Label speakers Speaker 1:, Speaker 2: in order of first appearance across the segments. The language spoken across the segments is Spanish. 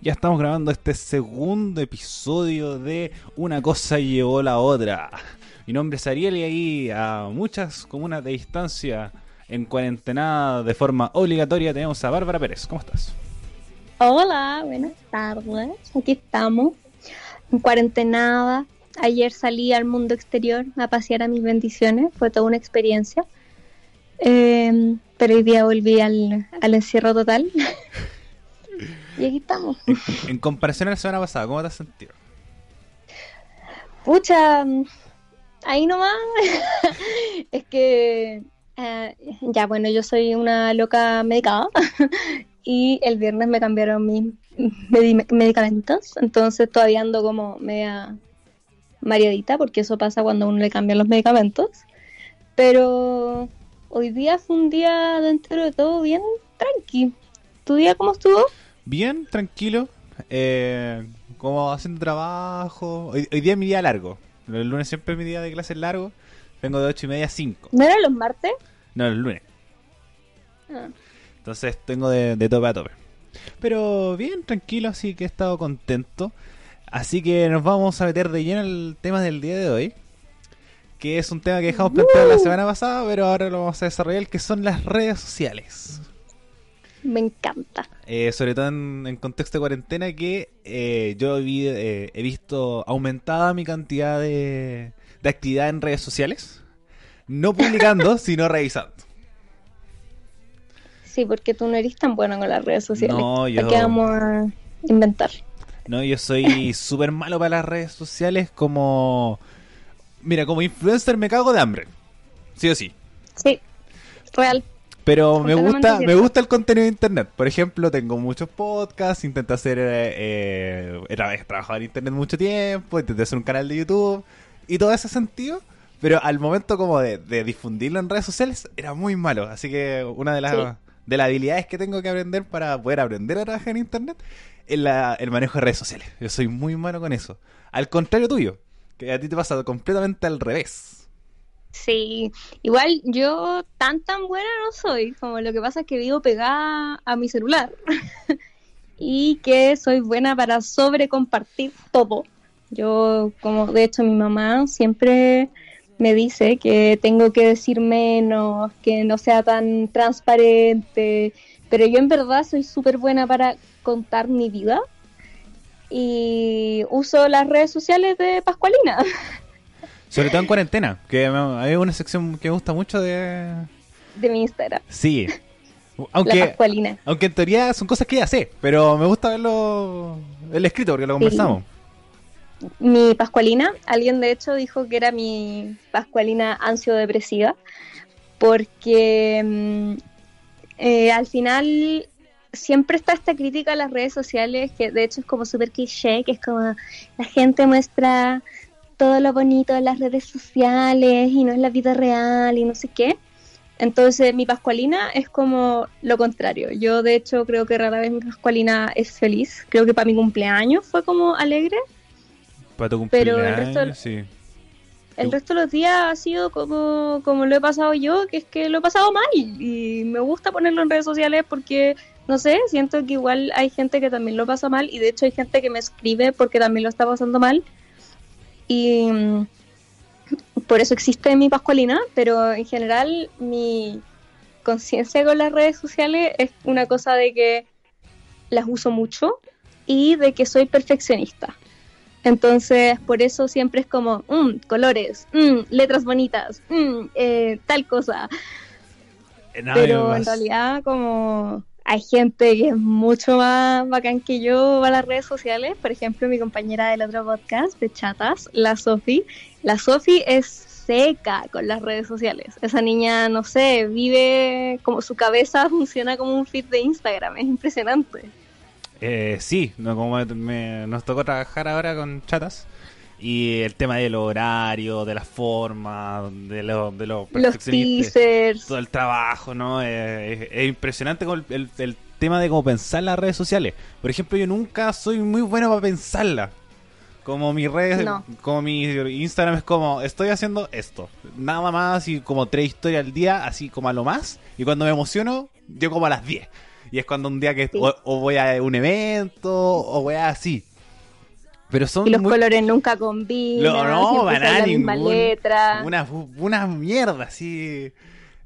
Speaker 1: Ya estamos grabando este segundo episodio de Una cosa llevó la otra. Mi nombre es Ariel y ahí a muchas comunas de distancia en cuarentena de forma obligatoria tenemos a Bárbara Pérez. ¿Cómo estás?
Speaker 2: Hola, buenas tardes. Aquí estamos, en cuarentenada. Ayer salí al mundo exterior a pasear a mis bendiciones, fue toda una experiencia. Eh, pero hoy día volví al, al encierro total. y aquí estamos.
Speaker 1: En, en, comparación a la semana pasada, ¿cómo te has sentido?
Speaker 2: Pucha, ahí nomás. es que, uh, ya bueno, yo soy una loca medicada y el viernes me cambiaron mis med medicamentos, entonces todavía ando como media mareadita porque eso pasa cuando uno le cambian los medicamentos. Pero hoy día fue un día dentro de todo bien tranqui. ¿Tu día cómo estuvo?
Speaker 1: Bien, tranquilo. Eh, como haciendo trabajo. Hoy, hoy, día es mi día largo. El lunes siempre es mi día de clases largo. Vengo de 8 y media a 5.
Speaker 2: ¿No eran los martes?
Speaker 1: No, los lunes. Ah. Entonces tengo de, de tope a tope. Pero bien, tranquilo, así que he estado contento. Así que nos vamos a meter de lleno el tema del día de hoy. Que es un tema que dejamos planteado la semana pasada, pero ahora lo vamos a desarrollar, que son las redes sociales.
Speaker 2: Me encanta.
Speaker 1: Eh, sobre todo en, en, contexto de cuarentena, que eh, yo vi, eh, he visto aumentada mi cantidad de, de actividad en redes sociales. No publicando, sino revisando.
Speaker 2: Sí, porque tú no eres tan bueno con las redes sociales.
Speaker 1: No, yo...
Speaker 2: ¿Qué vamos a inventar?
Speaker 1: No, yo soy súper malo para las redes sociales como... Mira, como influencer me cago de hambre. Sí o sí.
Speaker 2: Sí, real.
Speaker 1: Pero me gusta, me gusta el contenido de internet. Por ejemplo, tengo muchos podcasts, intento hacer, eh, eh, he trabajado en internet mucho tiempo, intenté hacer un canal de YouTube y todo ese sentido. Pero al momento como de, de difundirlo en redes sociales era muy malo. Así que una de las, sí. de las habilidades que tengo que aprender para poder aprender a trabajar en internet es la, el manejo de redes sociales. Yo soy muy malo con eso. Al contrario tuyo, que a ti te pasa completamente al revés.
Speaker 2: Sí, igual yo tan tan buena no soy, como lo que pasa es que vivo pegada a mi celular y que soy buena para sobre compartir todo. Yo, como de hecho mi mamá siempre me dice que tengo que decir menos, que no sea tan transparente, pero yo en verdad soy súper buena para contar mi vida y uso las redes sociales de Pascualina.
Speaker 1: Sobre todo en cuarentena, que hay una sección que me gusta mucho de...
Speaker 2: De mi Instagram.
Speaker 1: Sí. Aunque, aunque en teoría son cosas que ya sé, pero me gusta verlo el escrito porque lo conversamos.
Speaker 2: Sí. Mi Pascualina, alguien de hecho dijo que era mi Pascualina ansio-depresiva, porque eh, al final siempre está esta crítica a las redes sociales, que de hecho es como súper cliché, que es como la gente muestra todo lo bonito de las redes sociales y no es la vida real y no sé qué. Entonces mi Pascualina es como lo contrario. Yo de hecho creo que rara vez mi Pascualina es feliz. Creo que para mi cumpleaños fue como alegre.
Speaker 1: Para tu cumpleaños,
Speaker 2: pero el resto, de,
Speaker 1: sí.
Speaker 2: el resto de los días ha sido como, como lo he pasado yo, que es que lo he pasado mal. Y me gusta ponerlo en redes sociales porque, no sé, siento que igual hay gente que también lo pasa mal y de hecho hay gente que me escribe porque también lo está pasando mal y mm, por eso existe mi Pascualina, pero en general mi conciencia con las redes sociales es una cosa de que las uso mucho y de que soy perfeccionista. Entonces, por eso siempre es como, mmm, colores, mmm, letras bonitas, mmm, eh, tal cosa.
Speaker 1: Nada
Speaker 2: Pero en realidad, como hay gente que es mucho más bacán que yo a las redes sociales. Por ejemplo, mi compañera del otro podcast de chatas, la Sofi. La Sofi es seca con las redes sociales. Esa niña, no sé, vive como su cabeza funciona como un feed de Instagram. Es impresionante.
Speaker 1: Eh, sí, no, como me, nos tocó trabajar ahora con chatas. Y el tema del horario, de la forma, de, lo, de los
Speaker 2: Los teasers.
Speaker 1: todo el trabajo, ¿no? Eh, es, es, impresionante con el, el, el, tema de cómo pensar las redes sociales. Por ejemplo, yo nunca soy muy bueno para pensarla. Como mi red,
Speaker 2: No.
Speaker 1: como mi Instagram es como, estoy haciendo esto. Nada más y como tres historias al día, así como a lo más. Y cuando me emociono, yo como a las 10. Y es cuando un día que o, voy a un evento o voy a así. Pero son
Speaker 2: y los colores nunca combinan.
Speaker 1: No, no, para ninguna letra. Una, una mierda así.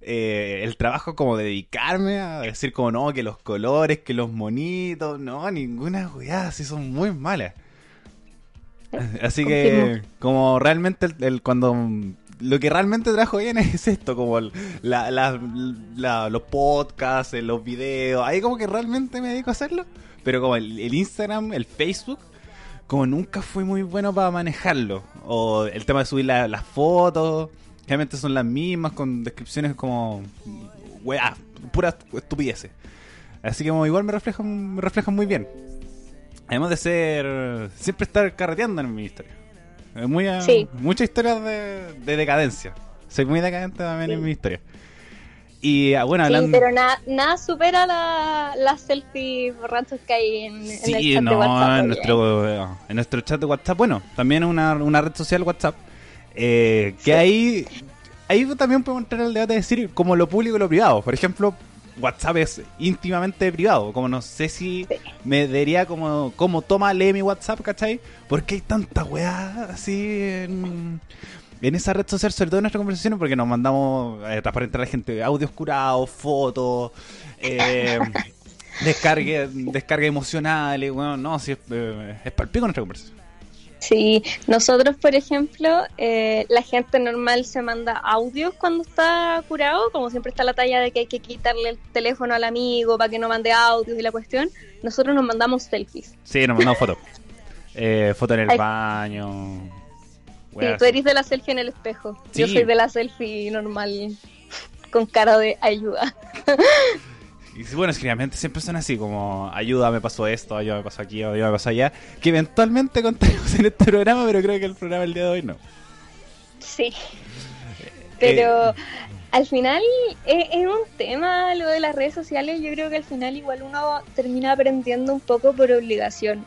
Speaker 1: Eh, el trabajo como de dedicarme a decir como no, que los colores, que los monitos, no, ninguna weá, así son muy malas. Así que como realmente el, cuando lo que realmente trajo bien es esto, como los podcasts, los videos, ahí como que realmente me dedico a hacerlo, pero como el, Instagram, el Facebook, como nunca fui muy bueno para manejarlo, o el tema de subir las fotos, realmente son las mismas, con descripciones como, weá, puras estupideces. Así que como igual me reflejan, me reflejan muy bien. Además de ser. Siempre estar carreteando en mi historia. Muy, Muchas historias de, decadencia. Soy muy decadente también en mi historia. Y ah, bueno,
Speaker 2: hablando... Sí, pero nada, nada supera las la selfies borrachos que hay en, el chat de WhatsApp.
Speaker 1: En nuestro, en nuestro chat de WhatsApp. Bueno, también una, una red social WhatsApp. Eh, que ahí, ahí también podemos entrar al debate de decir como lo público y lo privado. Por ejemplo, WhatsApp es íntimamente privado. Como no sé si me diría como, como toma, lee mi WhatsApp, ¿cachai? Porque hay tanta weá así en, esa red social, sobre todo en nuestras conversaciones, porque nos mandamos eh, transparentar a la gente audios curados, fotos, eh, descarga, descarga emocionales, bueno, no, si es, eh, es palpico nuestra conversación.
Speaker 2: Sí, nosotros, por ejemplo, eh, la gente normal se manda audios cuando está curado, como siempre está la talla de que hay que quitarle el teléfono al amigo para que no mande audios y la cuestión. Nosotros nos mandamos selfies.
Speaker 1: Sí, nos mandamos fotos. eh, fotos en el baño.
Speaker 2: Sí, tú eres de la selfie en el espejo. Yo soy de la selfie normal, con cara de ayuda.
Speaker 1: Y bueno, es que siempre son así, como ayuda, me pasó esto, ayuda, me pasó aquí, ayuda, me pasó allá. Que eventualmente contaremos en este programa, pero creo que el programa del día de hoy no.
Speaker 2: Sí. Pero eh, al final es, un tema lo de las redes sociales. Yo creo que al final igual uno termina aprendiendo un poco por obligación.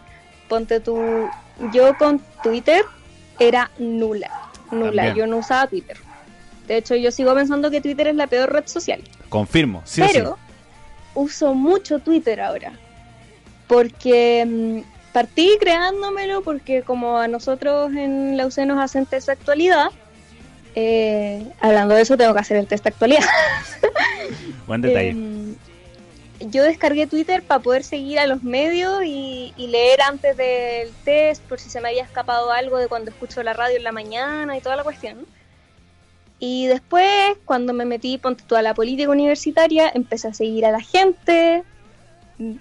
Speaker 2: Ponte tú, yo con Twitter era nula, nula. Yo no usaba Twitter. De hecho, yo sigo pensando que Twitter es la peor red social.
Speaker 1: Confirmo, sí.
Speaker 2: Pero, uso mucho Twitter ahora. Porque mm, partí creándomelo porque como a nosotros en la UC nos hacen test de actualidad, eh, hablando de eso tengo que hacer el test de actualidad.
Speaker 1: Buen detalle. Em,
Speaker 2: yo descargué Twitter para poder seguir a los medios y, leer antes del test por si se me había escapado algo de cuando escucho la radio en la mañana y toda la cuestión. Y después, cuando me metí toda la política universitaria, empecé a seguir a la gente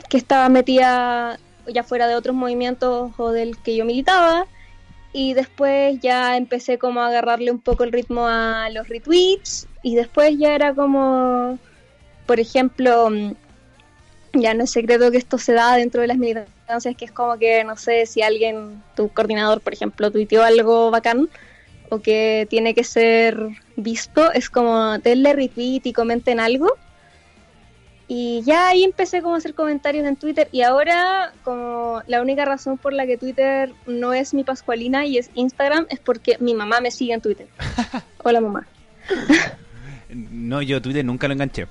Speaker 2: que estaba metida ya fuera de otros movimientos o del que yo militaba. Y después ya empecé como a agarrarle un poco el ritmo a los retweets. Y después ya era como, por ejemplo, ya no es secreto que esto se da dentro de las militancias, que es como que, no sé, si alguien, tu coordinador, por ejemplo, tuiteó algo bacán o que tiene que ser visto, es como denle retweet y comenten algo. Y ya ahí empecé como a hacer comentarios en Twitter y ahora como la única razón por la que Twitter no es mi Pascualina y es Instagram es porque mi mamá me sigue en Twitter. Hola mamá.
Speaker 1: no, yo Twitter nunca lo enganché.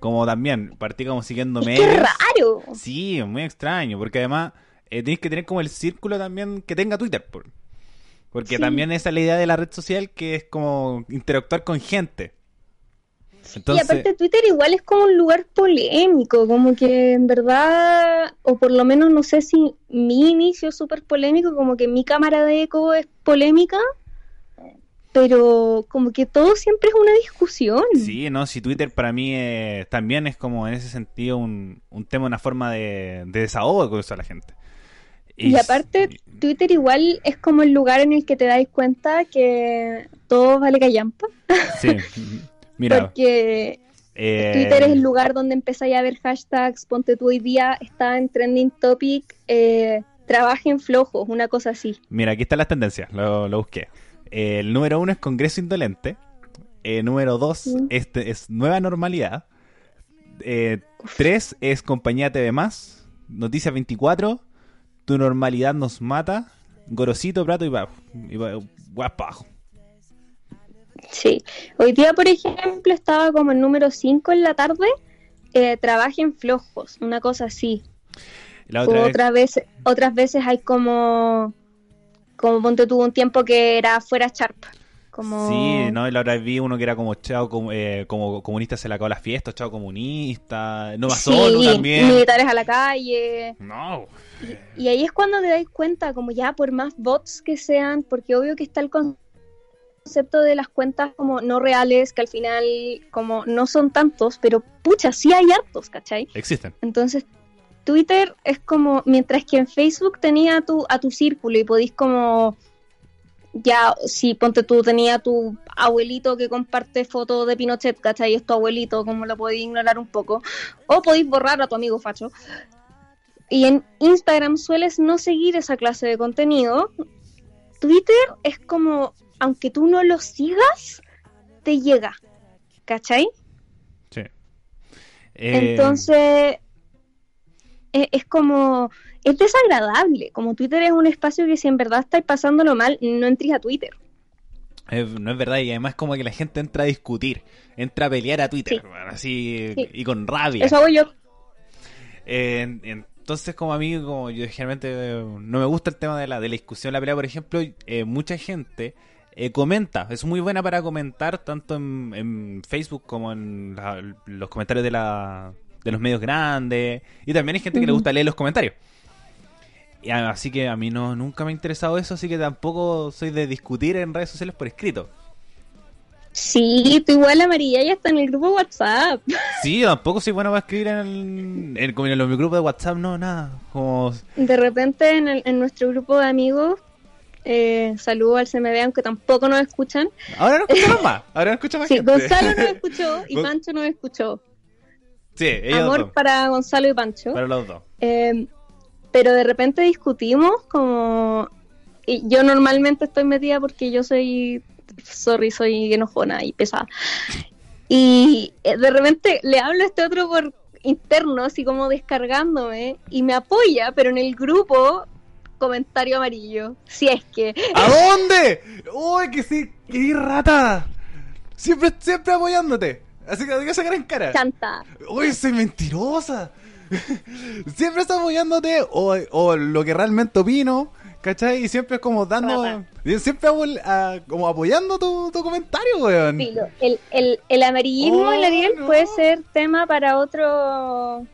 Speaker 1: Como también, partí como siguiéndome.
Speaker 2: ¡Qué raro!
Speaker 1: Sí, muy extraño, porque además eh, tienes que tener como el círculo también que tenga Twitter. Por, porque también esa es la idea de la red social que es como interactuar con gente.
Speaker 2: Y aparte Twitter igual es como un lugar polémico, como que en verdad, o por lo menos no sé si mi inicio es súper polémico, como que mi cámara de eco es polémica, pero como que todo siempre es una discusión.
Speaker 1: Sí, no, si Twitter para mí también es como en ese sentido un, tema, una forma de, de desahogo con eso a la gente.
Speaker 2: Y, aparte, Twitter igual es como el lugar en el que te dais cuenta que todo vale callampa.
Speaker 1: Sí, mira.
Speaker 2: Porque eh, Twitter es el lugar donde empezáis a ver hashtags, ponte tú hoy día, está en trending topic, eh, trabajen flojos, una cosa así.
Speaker 1: Mira, aquí están las tendencias, lo, busqué. El número uno es Congreso Indolente. el número dos este es Nueva Normalidad. Eh, tres es Compañía TV Más. Noticias 24 tu normalidad nos mata, Gorosito, Prato y Bajo. Y Bajo.
Speaker 2: Sí. Hoy día, por ejemplo, estaba como el número 5 en la tarde, eh, trabajen flojos, una cosa así. otras veces hay como, como ponte tuvo un tiempo que era fuera Sharp. Como...
Speaker 1: Sí, ¿no? Y la otra vez vi uno que era como chao como, eh, como comunista se le acabó las fiestas, chao comunista, no va solo también.
Speaker 2: militares a la calle. No. Y, y, ahí es cuando te dais cuenta, como ya por más bots que sean, porque obvio que está el concepto de las cuentas como no reales, que al final como no son tantos, pero pucha, sí hay hartos, ¿cachai?
Speaker 1: Existen.
Speaker 2: Entonces, Twitter es como, mientras que en Facebook tenía a tu, a tu círculo y podís como, ya, si ponte tú, tenía tu abuelito que comparte fotos de Pinochet, ¿cachai? Es tu abuelito, como lo podéis ignorar un poco, o podéis borrar a tu amigo facho. Y en Instagram sueles no seguir esa clase de contenido. Twitter es como aunque tú no lo sigas, te llega. ¿Cachai? Sí. Eh, Entonces, es, como, es desagradable. Como Twitter es un espacio que si en verdad estáis pasándolo mal, no entres a Twitter.
Speaker 1: no es verdad, y además como que la gente entra a discutir, entra a pelear a Twitter, así, y con rabia.
Speaker 2: Eso hago yo.
Speaker 1: entonces, como a mí, como yo generalmente no me gusta el tema de la, de la discusión, la pelea, por ejemplo, eh, mucha gente eh, comenta. Es muy buena para comentar tanto en, Facebook como en los comentarios de, la, de los medios grandes. Y también hay gente que le gusta leer los comentarios. Y así que a mí no nunca me ha interesado eso, así que tampoco soy de discutir en redes sociales por escrito.
Speaker 2: Sí, tú igual amarilla ya está en el grupo WhatsApp.
Speaker 1: Sí, tampoco soy bueno para escribir en, el, en, en, grupo de WhatsApp, no, nada. Como...
Speaker 2: De repente en, en nuestro grupo de amigos eh, saludo al CMB, aunque tampoco nos escuchan.
Speaker 1: Ahora no escuchan más. Ahora no escuchan más.
Speaker 2: Sí, Gonzalo nos escuchó y Pancho nos escuchó.
Speaker 1: Sí,
Speaker 2: Amor para Gonzalo y Pancho.
Speaker 1: Para los dos.
Speaker 2: Eh, pero de repente discutimos como... Y yo normalmente estoy metida porque yo soy... Sorry, soy enojona y pesada. Y eh, de repente le hablo a este otro por interno, así como descargándome, y me apoya, pero en el grupo comentario amarillo. Si es que.
Speaker 1: ¿A dónde? ¡Uy, que sí! ¡Qué rata! Siempre, siempre apoyándote. Así que que sacar en cara.
Speaker 2: Chanta.
Speaker 1: ¡Uy, soy mentirosa! siempre está apoyándote o, o, lo que realmente opino. ¿Cachai? Y siempre es como dando. Siempre como apoyando tu, tu comentario, weón.
Speaker 2: el, el, el amarillismo oh, Ariel puede ser tema para otro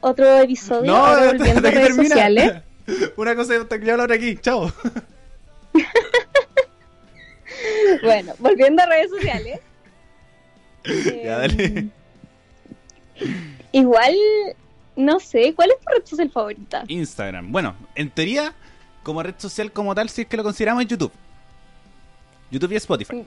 Speaker 2: otro episodio. No, ahora volviendo a redes sociales.
Speaker 1: Una cosa que voy a hablar aquí, chao.
Speaker 2: bueno, volviendo a redes sociales.
Speaker 1: ya, dale.
Speaker 2: Em, igual, no sé, ¿cuál es tu red social favorita?
Speaker 1: Instagram. Bueno, en teoría, como red social como tal, si es que lo consideramos YouTube. YouTube y Spotify.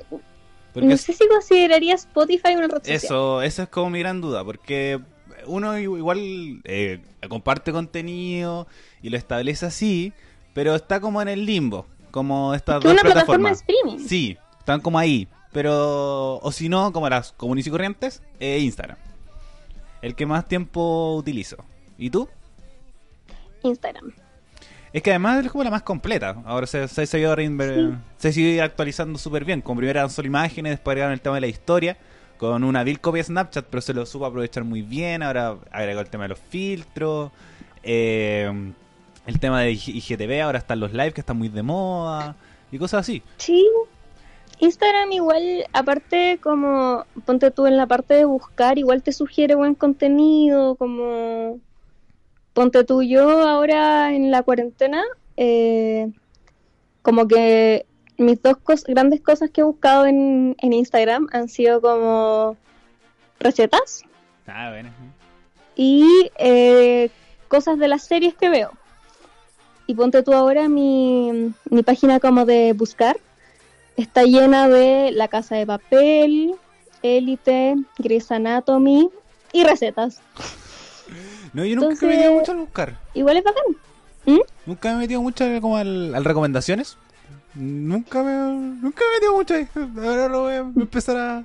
Speaker 2: no sé si consideraría Spotify una red social.
Speaker 1: Eso, eso es como mi gran duda, porque uno igual eh, comparte contenido y lo establece así, pero está como en el limbo, como estas dos
Speaker 2: una
Speaker 1: plataformas.
Speaker 2: Plataforma streaming.
Speaker 1: Sí, están como ahí, pero o si no, como las comunes y corrientes, eh, Instagram. El que más tiempo utilizo. ¿Y tú?
Speaker 2: Instagram.
Speaker 1: Es que además es como la más completa. Ahora se, se, se sigue actualizando súper bien. Como primero eran solo imágenes, después agregaron el tema de la historia con una vil copia de Snapchat, pero se lo supo aprovechar muy bien. Ahora agregó el tema de los filtros, eh, el tema de IGTV, ahora están los live que están muy de moda y cosas así.
Speaker 2: Sí, Instagram igual, aparte como, ponte tú en la parte de buscar, igual te sugiere buen contenido, como, ponte tú yo ahora en la cuarentena, eh, como que mis dos grandes cosas que he buscado en, Instagram han sido como recetas.
Speaker 1: Ah, bueno.
Speaker 2: Y eh, cosas de las series que veo. Y ponte tú ahora mi, mi página como de buscar. Está llena de La Casa de Papel, Élite, Grey's Anatomy y recetas.
Speaker 1: No, yo nunca me he metido mucho al buscar.
Speaker 2: Igual es bacán. ¿Mm?
Speaker 1: Nunca me he metido mucho como al recomendaciones. Nunca me, nunca me metido mucho ahí. Ahora lo voy a empezar a,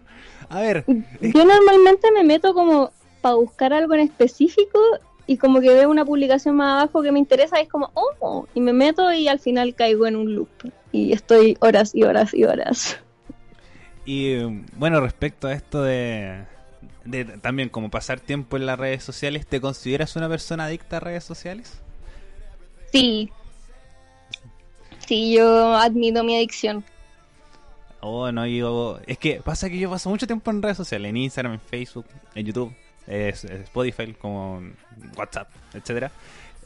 Speaker 1: a ver.
Speaker 2: Yo normalmente me meto como para buscar algo en específico y como que veo una publicación más abajo que me interesa y es como, oh, y me meto y al final caigo en un loop y estoy horas y horas y horas.
Speaker 1: Y bueno, respecto a esto de, de también como pasar tiempo en las redes sociales, ¿te consideras una persona adicta a redes sociales?
Speaker 2: Sí. Sí, yo admito mi adicción.
Speaker 1: Oh, no, yo... Es que pasa que yo paso mucho tiempo en redes sociales, en Instagram, en Facebook, en YouTube, en Spotify, como WhatsApp, etcétera.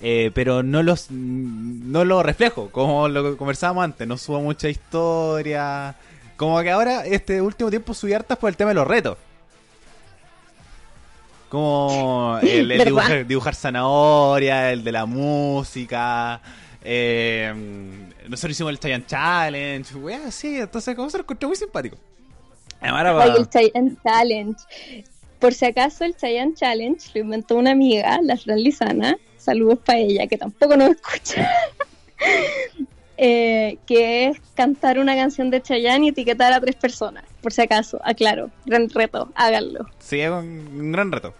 Speaker 1: Eh, pero no los no lo reflejo, como lo conversábamos antes, no subo mucha historia. Como que ahora, este último tiempo subí hartas por el tema de los retos. Como el, dibujar, dibujar, zanahoria, el de la música. Eh, nosotros hicimos el Giant Challenge. Wea, sí, entonces, como se lo encontré muy simpático.
Speaker 2: Ahora el Challenge. Por si acaso, el Giant Challenge lo inventó una amiga, la Fran Lizana. Saludos para ella, que tampoco nos escucha. Eh, que es cantar una canción de Chayanne y etiquetar a tres personas, por si acaso, aclaro, gran reto, háganlo.
Speaker 1: Sí, es un, gran reto.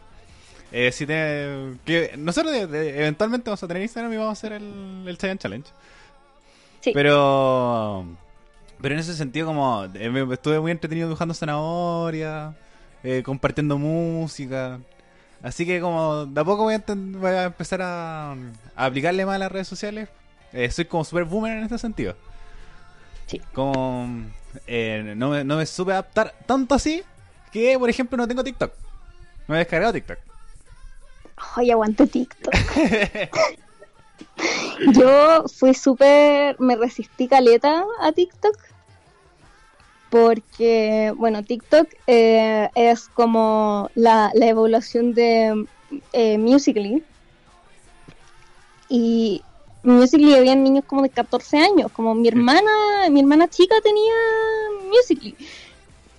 Speaker 1: Eh, si te, que nosotros eventualmente vamos a tener Instagram y vamos a hacer el, el Chayanne Challenge. Sí. Pero, pero en ese sentido como eh, estuve muy entretenido dibujando zanahoria, compartiendo música. Así que como de a poco voy a, empezar a, a, aplicarle más a las redes sociales eh, soy como super boomer en este sentido. Sí. Como eh, no, me, no me supe adaptar tanto así que, por ejemplo, no tengo TikTok. No he descargado TikTok.
Speaker 2: Ay, aguante TikTok. Yo fui súper. Me resistí caleta a TikTok. Porque, bueno, TikTok eh, es como la, la evolución de eh, Musically. Y Musical.ly había niños como de 14 años, como mi hermana, mi hermana chica tenía Musical.ly.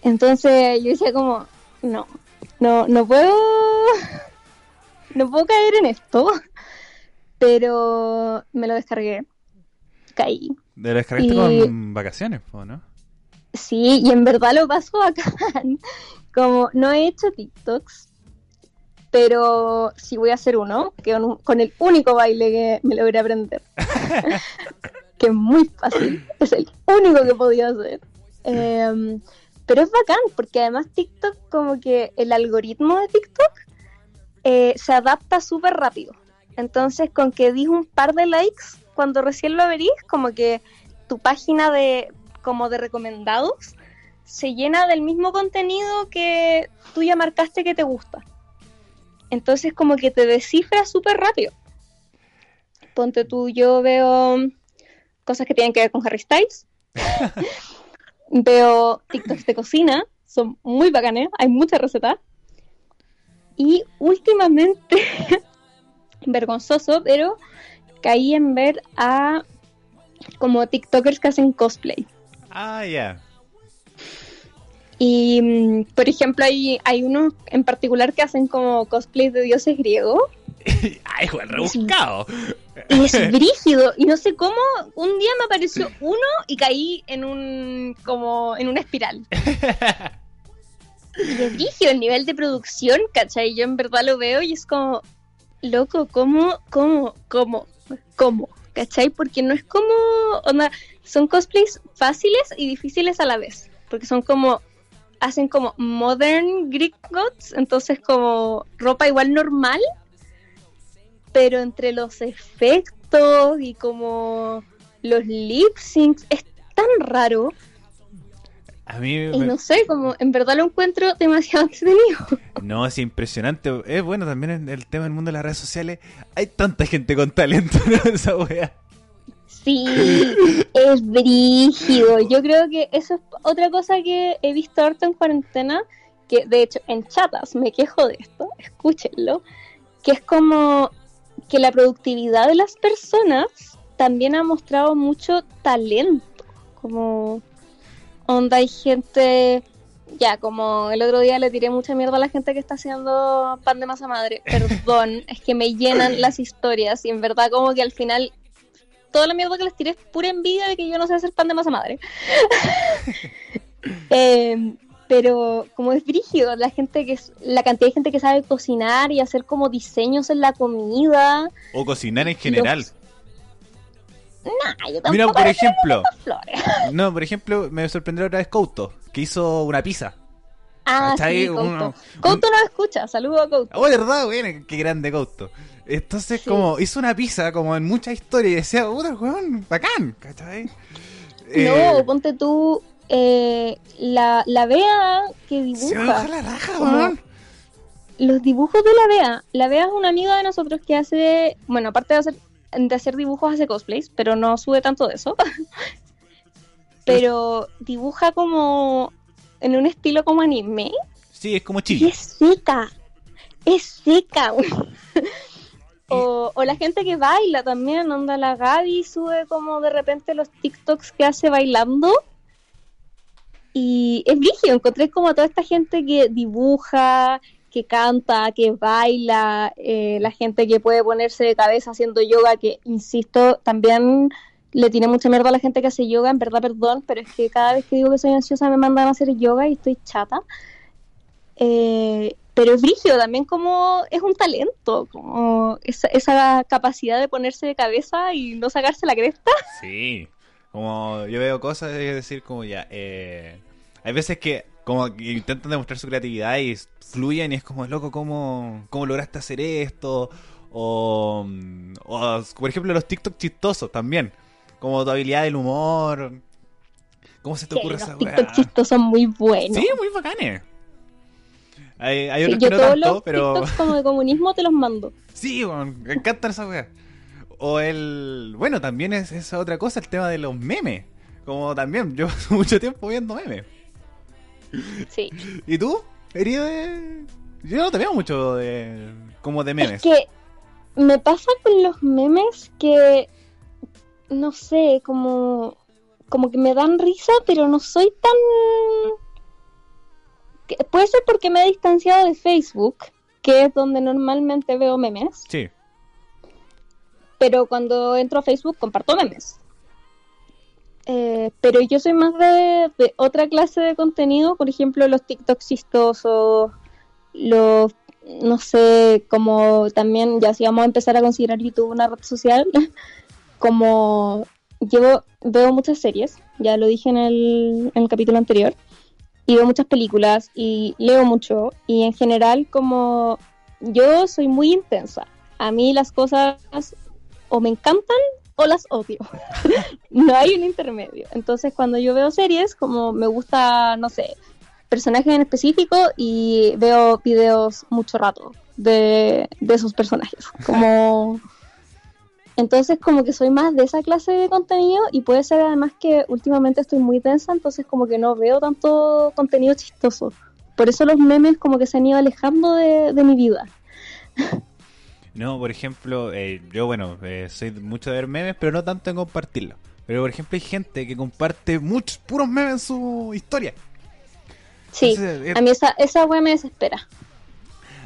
Speaker 2: Entonces yo decía como, no, no, no puedo, no puedo caer en esto. Pero me lo descargué, caí.
Speaker 1: ¿De lo descargaste con vacaciones, no?
Speaker 2: Sí, y en verdad lo paso acá. Como no he hecho TikToks, pero si voy a hacer uno, que con, el único baile que me logré aprender, que es muy fácil, es el único que podía hacer. Em, pero es bacán, porque además TikTok, como que el algoritmo de TikTok eh, se adapta súper rápido. Entonces, con que dis un par de likes, cuando recién lo abrís, como que tu página de, como de recomendados se llena del mismo contenido que tú ya marcaste que te gusta. Entonces como que te descifra súper rápido. Ponte tú, yo veo cosas que tienen que ver con Harry Styles. veo TikToks de cocina, son muy bacanes, hay muchas recetas. Y últimamente, vergonzoso, pero caí en ver a como TikTokers que hacen cosplay.
Speaker 1: Ah, ya.
Speaker 2: Y, mm, por ejemplo, hay, hay unos en particular que hacen como cosplay de dioses griegos.
Speaker 1: ¡Ay, Juan, rebuscado!
Speaker 2: Y es brígido. Y no sé cómo, un día me apareció uno y caí en un, como, en una espiral. y es brígido el nivel de producción, ¿cachai? Yo en verdad lo veo y es como, loco, ¿cómo, cómo, cómo, cómo? ¿Cachai? Porque no es como, son cosplays fáciles y difíciles a la vez. Porque son como hacen como modern Greek gods, entonces como ropa igual normal, pero entre los efectos y como los lip syncs es tan raro.
Speaker 1: A mí
Speaker 2: y no sé, como en verdad lo encuentro demasiado entretenido.
Speaker 1: No, es impresionante. Es bueno también en el tema del mundo de las redes sociales. Hay tanta gente con talento en esa wea.
Speaker 2: Sí, es brígido. Yo creo que eso es otra cosa que he visto ahorita en cuarentena, que de hecho en chatas me quejo de esto, escúchenlo, que es como que la productividad de las personas también ha mostrado mucho talento. Como onda hay gente, ya como el otro día le tiré mucha mierda a la gente que está haciendo pan de masa madre. Perdón, es que me llenan las historias y en verdad como que al final toda la mierda que les tiré es pura envidia de que yo no sé hacer pan de masa madre. Eh, pero como es brígido, la gente que es, la cantidad de gente que sabe cocinar y hacer como diseños en la comida.
Speaker 1: O cocinar en general.
Speaker 2: Yo
Speaker 1: Mira, por ejemplo. No, por ejemplo, me sorprendió otra vez Couto, que hizo una pizza.
Speaker 2: Ah, sí, Couto. Couto no escucha, saludo a Couto.
Speaker 1: Oh, verdad, bueno, qué grande Couto. Entonces, como hizo una pizza como en mucha historia y decía, puta, weón, bacán, ¿cachai?
Speaker 2: No, eh, ponte tú eh, la, la Bea que dibuja. Se
Speaker 1: la raja, weón.
Speaker 2: Los dibujos de la Bea. La Bea es una amiga de nosotros que hace, bueno, aparte de hacer, de hacer dibujos, hace cosplays, pero no sube tanto de eso. pero dibuja como en un estilo como anime.
Speaker 1: Sí, es como chibi.
Speaker 2: Y es seca. Es seca. o, o, la gente que baila también, onda la Gaby sube como de repente los TikToks que hace bailando. Y es brígido, encontré como a toda esta gente que dibuja, que canta, que baila, eh, la gente que puede ponerse de cabeza haciendo yoga, que insisto, también le tiene mucha mierda a la gente que hace yoga, en verdad, perdón, pero es que cada vez que digo que soy ansiosa me mandan a hacer yoga y estoy chata. Eh, pero es brígido también como es un talento, como esa, capacidad de ponerse de cabeza y no sacarse la cresta.
Speaker 1: Sí, como yo veo cosas, es decir, como ya, eh, hay veces que como que intentan demostrar su creatividad y fluyen y es como, loco, ¿cómo, cómo lograste hacer esto? O, o, por ejemplo, los TikTok chistosos también. Como tu habilidad del humor. ¿Cómo se te ocurre esa
Speaker 2: weá? Los TikTok son muy buenos.
Speaker 1: Sí, muy bacanes. Hay, hay otros que no tanto, los pero.
Speaker 2: TikToks como de comunismo te los mando.
Speaker 1: Sí, me encantan esa weá. O el. Bueno, también es esa otra cosa, el tema de los memes. Como también, yo mucho tiempo viendo memes.
Speaker 2: Sí.
Speaker 1: ¿Y tú? ¿Eres de.? Yo no te veo mucho de. como de memes.
Speaker 2: Es que me pasa con los memes que no sé, como, como que me dan risa, pero no soy tan... Puede ser porque me he distanciado de Facebook, que es donde normalmente veo memes.
Speaker 1: Sí.
Speaker 2: Pero cuando entro a Facebook comparto memes. Eh, pero yo soy más de, otra clase de contenido, por ejemplo, los TikToks chistosos, los, no sé, como también, ya si vamos a empezar a considerar YouTube una red social, como llevo, veo muchas series, ya lo dije en el, en el capítulo anterior, y veo muchas películas y leo mucho y en general como yo soy muy intensa. A mí las cosas o me encantan o las odio. no hay un intermedio. Entonces cuando yo veo series, como me gusta, no sé, personajes en específico y veo videos mucho rato de, de esos personajes. Como entonces como que soy más de esa clase de contenido y puede ser además que últimamente estoy muy densa, entonces como que no veo tanto contenido chistoso. Por eso los memes como que se han ido alejando de, mi vida.
Speaker 1: No, por ejemplo, eh, yo bueno, eh, soy mucho de ver memes, pero no tanto en compartirlo. Pero por ejemplo hay gente que comparte muchos puros memes en su historia.
Speaker 2: Sí, eh, a mí esa, esa wea me desespera.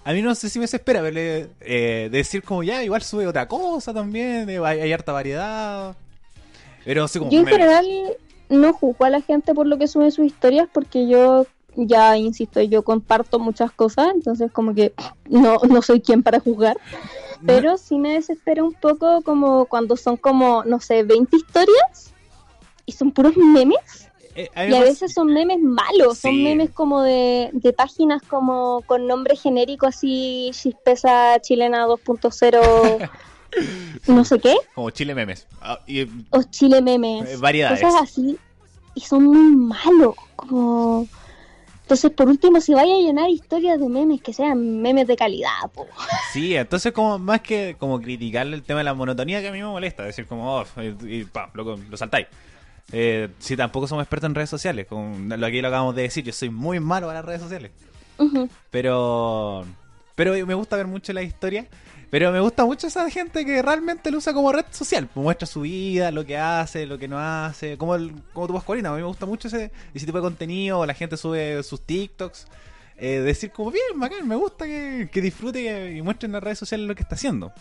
Speaker 1: A mí no sé si me desespera verle eh, decir como ya, igual sube otra cosa también, eh, hay, harta variedad. Pero como
Speaker 2: Yo en general no juzgo a la gente por lo que sube sus historias porque yo ya insisto, yo comparto muchas cosas, entonces como que no, no soy quien para juzgar. Pero sí me desespera un poco como cuando son como, no sé, 20 historias y son puros memes eh, y a veces son memes malos, son memes como de, de, páginas como con nombre genérico así, chispesa chilena 2.0, no sé qué.
Speaker 1: Como Chile memes. Ah,
Speaker 2: o Chile memes.
Speaker 1: Eh, variedades.
Speaker 2: Cosas así. Y son muy malos. Como... Entonces, por último, si vaya a llenar historias de memes, que sean memes de calidad. Po.
Speaker 1: Sí, entonces como más que como criticarle el tema de la monotonía que a mí me molesta, decir como, oh, y, pa, lo, lo saltáis. Eh, si tampoco somos expertos en redes sociales, con lo que lo acabamos de decir, yo soy muy malo a las redes sociales. Pero pero me gusta ver mucho la historia. Pero me gusta mucho esa gente que realmente lo usa como red social. Pues muestra su vida, lo que hace, lo que no hace. Como, el, como tu Pascualina. A mí me gusta mucho ese, ese tipo de contenido. La gente sube sus TikToks. Eh, decir como, bien, bacán, me gusta que, que disfrute y, y muestre en las redes sociales lo que está haciendo.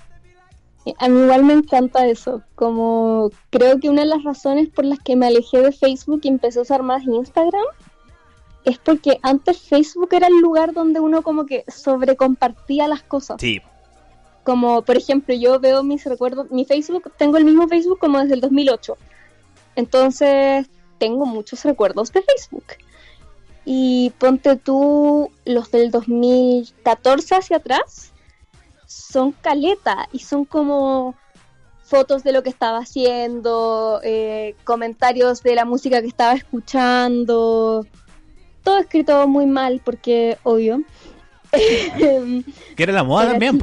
Speaker 2: A mí igual me encanta eso, como creo que una de las razones por las que me alejé de Facebook y empecé a usar más Instagram es porque antes Facebook era el lugar donde uno como que sobrecompartía las cosas.
Speaker 1: Sí.
Speaker 2: Como por ejemplo yo veo mis recuerdos, mi Facebook, tengo el mismo Facebook como desde el 2008. Entonces tengo muchos recuerdos de Facebook. y ponte tú los del 2014 hacia atrás, son caleta y son como fotos de lo que estaba haciendo, eh, comentarios de la música que estaba escuchando, todo escrito muy mal porque, obvio.
Speaker 1: que era la moda también,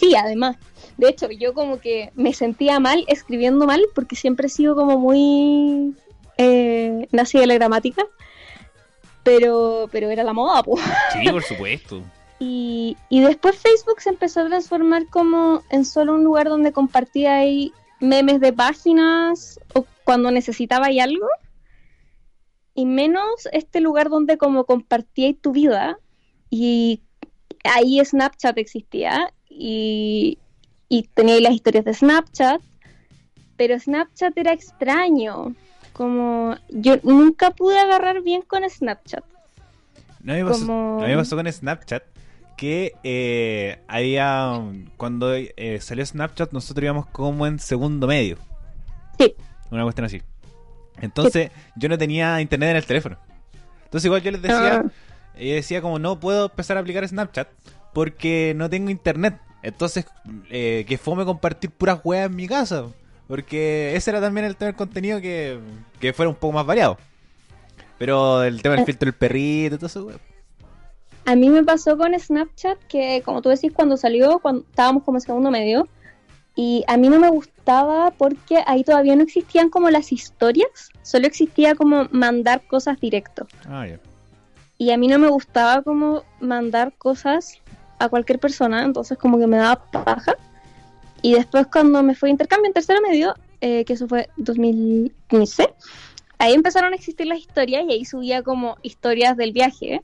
Speaker 2: Sí, además. De hecho, yo como que me sentía mal escribiendo mal porque siempre he sido como muy eh, nacida de la gramática pero, pero era la moda, pues.
Speaker 1: Sí, por supuesto.
Speaker 2: y, y después Facebook se empezó a transformar como en solo un lugar donde compartía ahí memes de páginas o cuando necesitaba algo. Y menos este lugar donde como compartía tu vida. Y ahí Snapchat existía. Y, y tenía las historias de Snapchat. Pero Snapchat era extraño como yo nunca pude agarrar bien con Snapchat.
Speaker 1: No me pasó, con Snapchat que eh, había cuando eh, salió Snapchat nosotros íbamos como en segundo medio.
Speaker 2: Sí.
Speaker 1: Una cuestión así. Entonces yo no tenía internet en el teléfono. Entonces igual yo les decía, ah. yo decía como no puedo empezar a aplicar Snapchat porque no tengo internet. Entonces eh, que fome compartir puras weas en mi casa. Porque ese era también el tema del contenido que, que fuera un poco más variado. Pero el tema del eh. filtro del perrito y todo eso,
Speaker 2: A mí me pasó con Snapchat que, como tú decís, cuando salió, cuando estábamos como en segundo medio, y a mí no me gustaba porque ahí todavía no existían como las historias, solo existía como mandar cosas directo. Ah, y a mí no me gustaba como mandar cosas a cualquier persona, entonces como que me daba paja. Y después cuando me fui a intercambio en tercero medio, eh, que eso fue 2015, ahí empezaron a existir las historias y ahí subía como historias del viaje.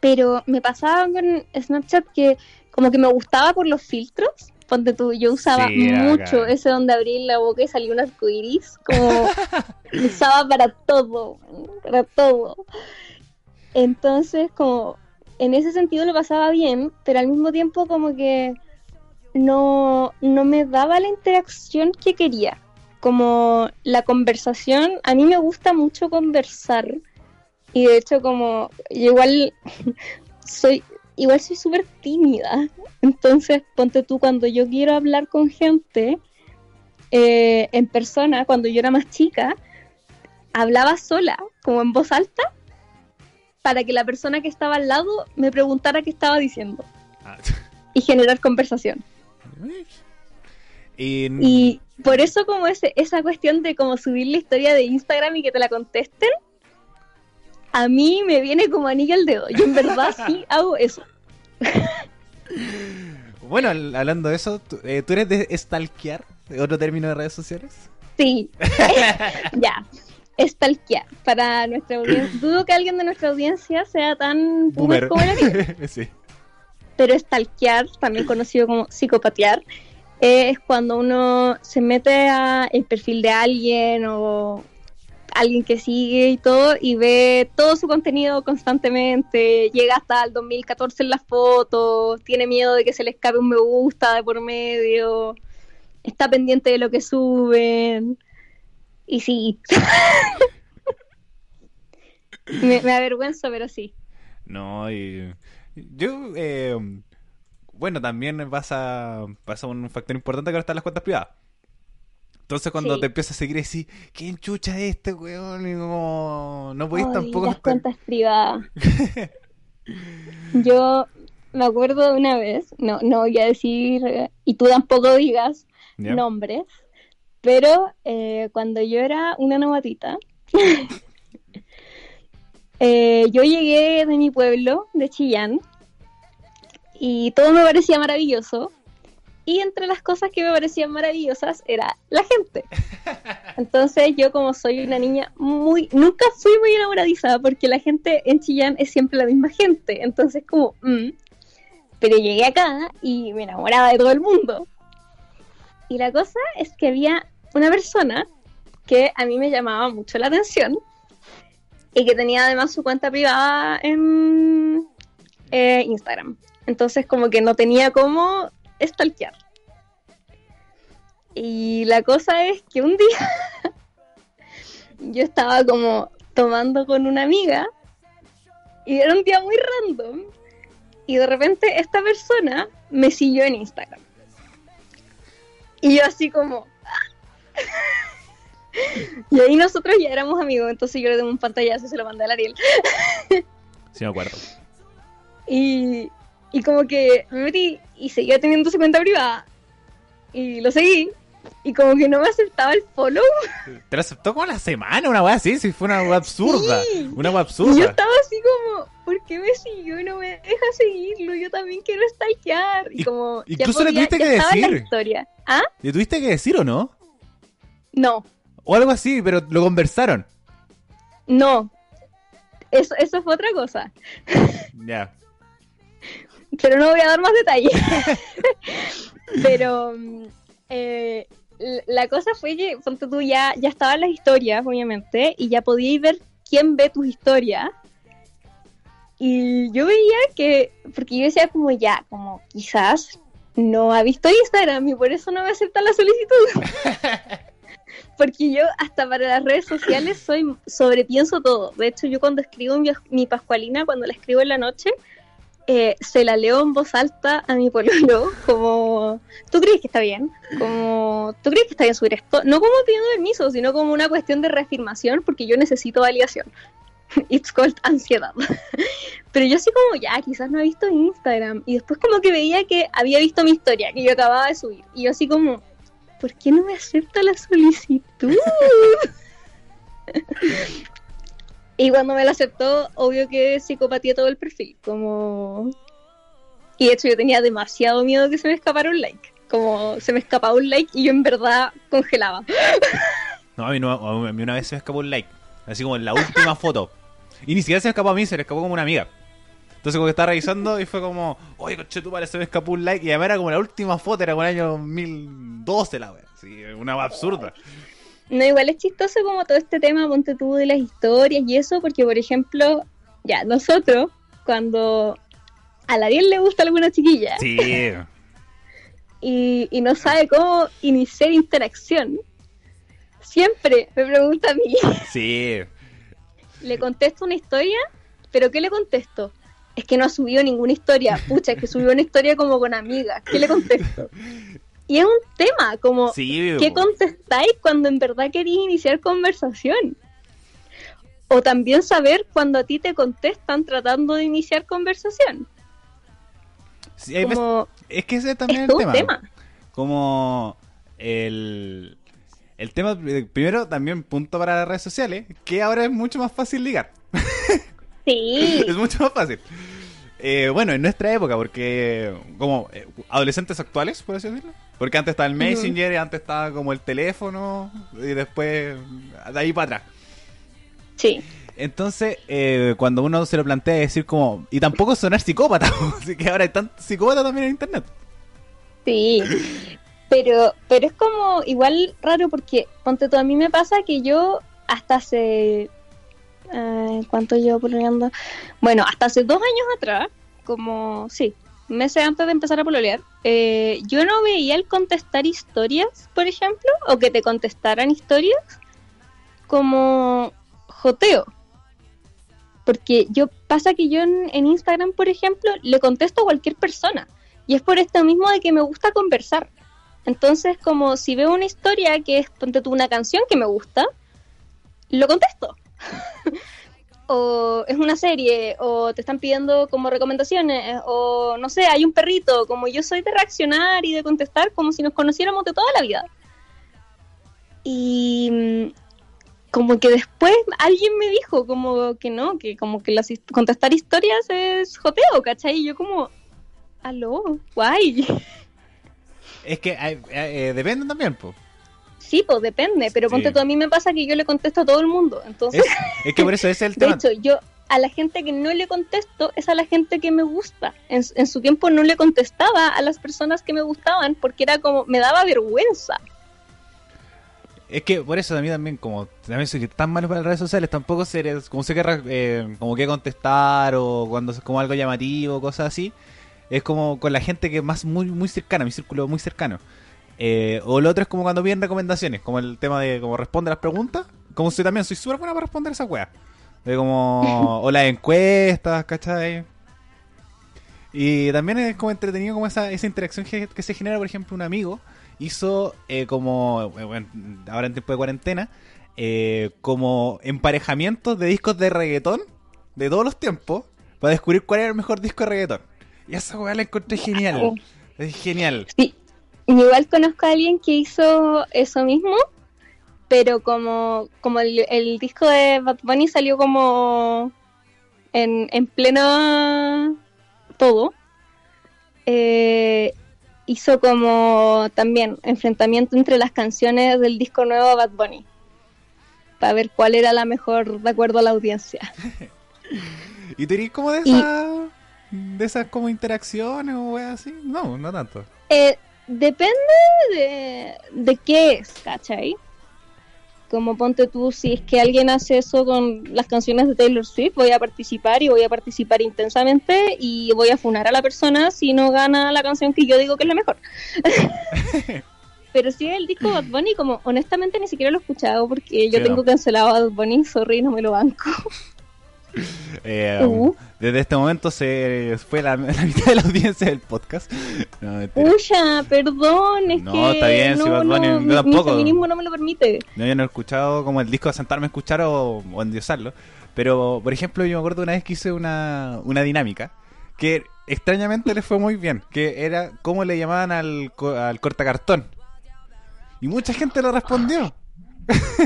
Speaker 2: Pero me pasaba con Snapchat que como que me gustaba por los filtros. Ponte tú, yo usaba mucho ese donde abrí la boca y salía un arco iris, como usaba para todo, para todo. Entonces, como en ese sentido lo pasaba bien, pero al mismo tiempo como que no, no me daba la interacción que quería. Como la conversación, a mí me gusta mucho conversar. Y de hecho, como igual soy, igual soy súper tímida. Entonces, ponte tú, cuando yo quiero hablar con gente eh, en persona, cuando yo era más chica, hablaba sola, como en voz alta, para que la persona que estaba al lado me preguntara qué estaba diciendo. Ah. Y generar conversación. Y... por eso como ese, esa cuestión de como subir la historia de Instagram y que te la contesten, a mí me viene como anillo al dedo. Yo en verdad sí hago eso.
Speaker 1: Bueno, hablando de eso, ¿tú, eh, eres de stalkear? ¿Otro término de redes sociales?
Speaker 2: Sí. ya. Stalkear. Para nuestra audiencia. Dudo que alguien de nuestra audiencia sea tan boomer, como el sí pero stalkear, también conocido como psicopatear, es cuando uno se mete a el perfil de alguien o alguien que sigue y todo y ve todo su contenido constantemente, llega hasta el 2014 en las fotos, tiene miedo de que se le escape un me gusta de por medio, está pendiente de lo que suben y sí. me, me avergüenzo, pero sí.
Speaker 1: No, y yo, eh, bueno, también pasa, pasa un factor importante que ahora están las cuentas privadas. Entonces cuando te empiezas a seguir así, ¿quién chucha este weón? Y no podéis tampoco...
Speaker 2: Las cuentas privadas. Yo me acuerdo de una vez, no, no voy a decir, y tú tampoco digas nombres, pero eh, cuando yo era una novatita, Eh, yo llegué de mi pueblo, de Chillán, y todo me parecía maravilloso. Y entre las cosas que me parecían maravillosas era la gente. Entonces yo como soy una niña muy... Nunca fui muy enamoradiza porque la gente en Chillán es siempre la misma gente. Entonces como... Mm. Pero llegué acá y me enamoraba de todo el mundo. Y la cosa es que había una persona que a mí me llamaba mucho la atención y que tenía además su cuenta privada en eh, Instagram. Entonces como que no tenía cómo stalkear. Y la cosa es que un día yo estaba como tomando con una amiga y era un día muy random y de repente esta persona me siguió en Instagram. Y yo así como... y ahí nosotros ya éramos amigos, entonces yo le doy un pantallazo y se lo mandé a Ariel.
Speaker 1: sí, me acuerdo.
Speaker 2: Y, y como que me metí y seguía teniendo su cuenta privada. Y lo seguí. Y como que no me aceptaba el follow.
Speaker 1: Te lo aceptó como la semana, una weá así, si fue una weá absurda. Una weá absurda.
Speaker 2: Y yo estaba así como, ¿por qué me siguió y no me deja seguirlo? Yo también quiero stalkear. Y, como.
Speaker 1: Incluso le tuviste que decir.
Speaker 2: historia. ¿Ah?
Speaker 1: ¿Le tuviste que decir o no?
Speaker 2: No.
Speaker 1: O algo así, pero lo conversaron.
Speaker 2: No. Eso, eso fue otra cosa.
Speaker 1: Ya.
Speaker 2: Pero no voy a dar más detalles. pero. Eh, la cosa fue que, tú, ya, ya estaban las historias, obviamente, y ya podíais ver quién ve tus historias. Y yo veía que, porque yo decía como ya, como quizás no ha visto Instagram y por eso no me acepta la solicitud. porque yo hasta para las redes sociales soy sobrepienso todo. De hecho, yo cuando escribo mi, mi Pascualina, cuando la escribo en la noche, eh, se la leo en voz alta a mi pololo, como, ¿tú crees que está bien? Como, ¿tú crees que está bien subir esto? No como pidiendo permiso, sino como una cuestión de reafirmación, porque yo necesito validación. It's called ansiedad. Pero yo así como, ya, quizás no he visto Instagram. Y después como que veía que había visto mi historia, que yo acababa de subir. Y yo así como, ¿por qué no me acepta la solicitud? Y cuando me lo aceptó, obvio que psicopatía todo el perfil. Como. Y de hecho, yo tenía demasiado miedo que se me escapara un like. Como se me escapaba un like y yo en verdad congelaba.
Speaker 1: No, a mí, no, a mí una vez se me escapó un like. Así como en la última foto. Y ni siquiera se me escapó a mí, se le escapó como una amiga. Entonces, como que estaba revisando y fue como, oye, coche, tú parece me escapó un like. Y además era como la última foto, era como el año 2012, la wea. Sí, una absurda.
Speaker 2: No, igual es chistoso como todo este tema, ponte tú de las historias y eso, porque por ejemplo, ya, nosotros, cuando a la Ariel le gusta alguna chiquilla.
Speaker 1: Sí.
Speaker 2: y, y no sabe cómo iniciar interacción. Siempre me pregunta a mí.
Speaker 1: Sí.
Speaker 2: Le contesto una historia, pero ¿qué le contesto? Es que no ha subido ninguna historia. Pucha, es que subió una historia como con amigas. ¿Qué le contesto? Y es un tema, como, ¿qué contestáis cuando en verdad queréis iniciar conversación? O también saber cuando a ti te contestan tratando de iniciar conversación.
Speaker 1: es que ese también es el tema. Como el, el tema, primero también punto para las redes sociales, que ahora es mucho más fácil ligar.
Speaker 2: Sí.
Speaker 1: es mucho más fácil. Eh, bueno, en nuestra época, porque como eh, adolescentes actuales, por así decirlo. Porque antes estaba el Messenger, antes estaba como el teléfono, y después de ahí para atrás.
Speaker 2: Sí.
Speaker 1: Entonces, eh, cuando uno se lo plantea decir como, y tampoco sonar psicópata, así que ahora hay tantos psicópatas también en internet.
Speaker 2: Sí, pero, pero es como igual raro porque, ponte tú, a mí me pasa que yo hasta hace, eh, ¿cuánto llevo pololeando? Bueno, hasta hace dos años atrás, como, sí, meses antes de empezar a pololear, eh, yo no veía el contestar historias, por ejemplo, o que te contestaran historias como joteo. Porque yo pasa que yo en, Instagram, por ejemplo, le contesto a cualquier persona. Y es por esto mismo de que me gusta conversar. Entonces, como si veo una historia que es, ponte tú, una canción que me gusta, lo contesto. o es una serie, o te están pidiendo como recomendaciones, o no sé, hay un perrito, como yo soy de reaccionar y de contestar como si nos conociéramos de toda la vida. Y mm, como que después alguien me dijo como que no, que como que las contestar historias es joteo, ¿cachai? Y yo como, aló, guay.
Speaker 1: Es que eh, eh, depende también, pues.
Speaker 2: Sí, pues depende, pero ponte tú, a mí me pasa que yo le contesto a todo el mundo, entonces...
Speaker 1: Es, que por eso es el tema.
Speaker 2: De hecho, yo a la gente que no le contesto es a la gente que me gusta. En, su tiempo no le contestaba a las personas que me gustaban porque era como, me daba vergüenza.
Speaker 1: Es que por eso a mí también, como también soy tan malo para las redes sociales, tampoco sé, como que eh, como que contestar o cuando es como algo llamativo, cosas así, es como con la gente que más muy muy cercana, mi círculo muy cercano. Eh, o lo otro es como cuando piden recomendaciones, como el tema de cómo responde las preguntas. como si también soy súper buena para responder esa weá. De como, o las encuestas, ¿cachai? Y también es como entretenido como esa, esa interacción que, se genera, por ejemplo, un amigo hizo eh, como, bueno, ahora en tiempo de cuarentena, eh, como emparejamientos de discos de reggaetón de todos los tiempos para descubrir cuál era el mejor disco de reggaetón. Y esa weá la encontré genial. Es genial.
Speaker 2: Sí. Igual conozco a alguien que hizo eso mismo, pero como, como el, disco de Bad Bunny salió como en, en pleno todo, eh, hizo como también enfrentamiento entre las canciones del disco nuevo de Bad Bunny, para ver cuál era la mejor de acuerdo a la audiencia.
Speaker 1: ¿Y tenéis como de esas, de esas como interacciones o así? No, no tanto.
Speaker 2: Eh, depende de, de qué es, ¿cachai? Como ponte tú, si es que alguien hace eso con las canciones de Taylor Swift, voy a participar y voy a participar intensamente y voy a funar a la persona si no gana la canción que yo digo que es la mejor. Pero si es el disco Bad Bunny, como honestamente ni siquiera lo he escuchado porque yo tengo cancelado a Bad Bunny, sorry, no me lo banco.
Speaker 1: Eh, uh. Desde este momento se fue la, mitad de la audiencia del podcast.
Speaker 2: No, perdón, es no, está bien, no, si Bad Bunny, no, tampoco. Mi feminismo no me lo permite.
Speaker 1: No, yo no he escuchado como el disco de sentarme a escuchar o, o endiosarlo. Pero, por ejemplo, yo me acuerdo una vez que hice una, una dinámica que extrañamente le fue muy bien, que era cómo le llamaban al, al cortacartón. Y mucha gente lo respondió.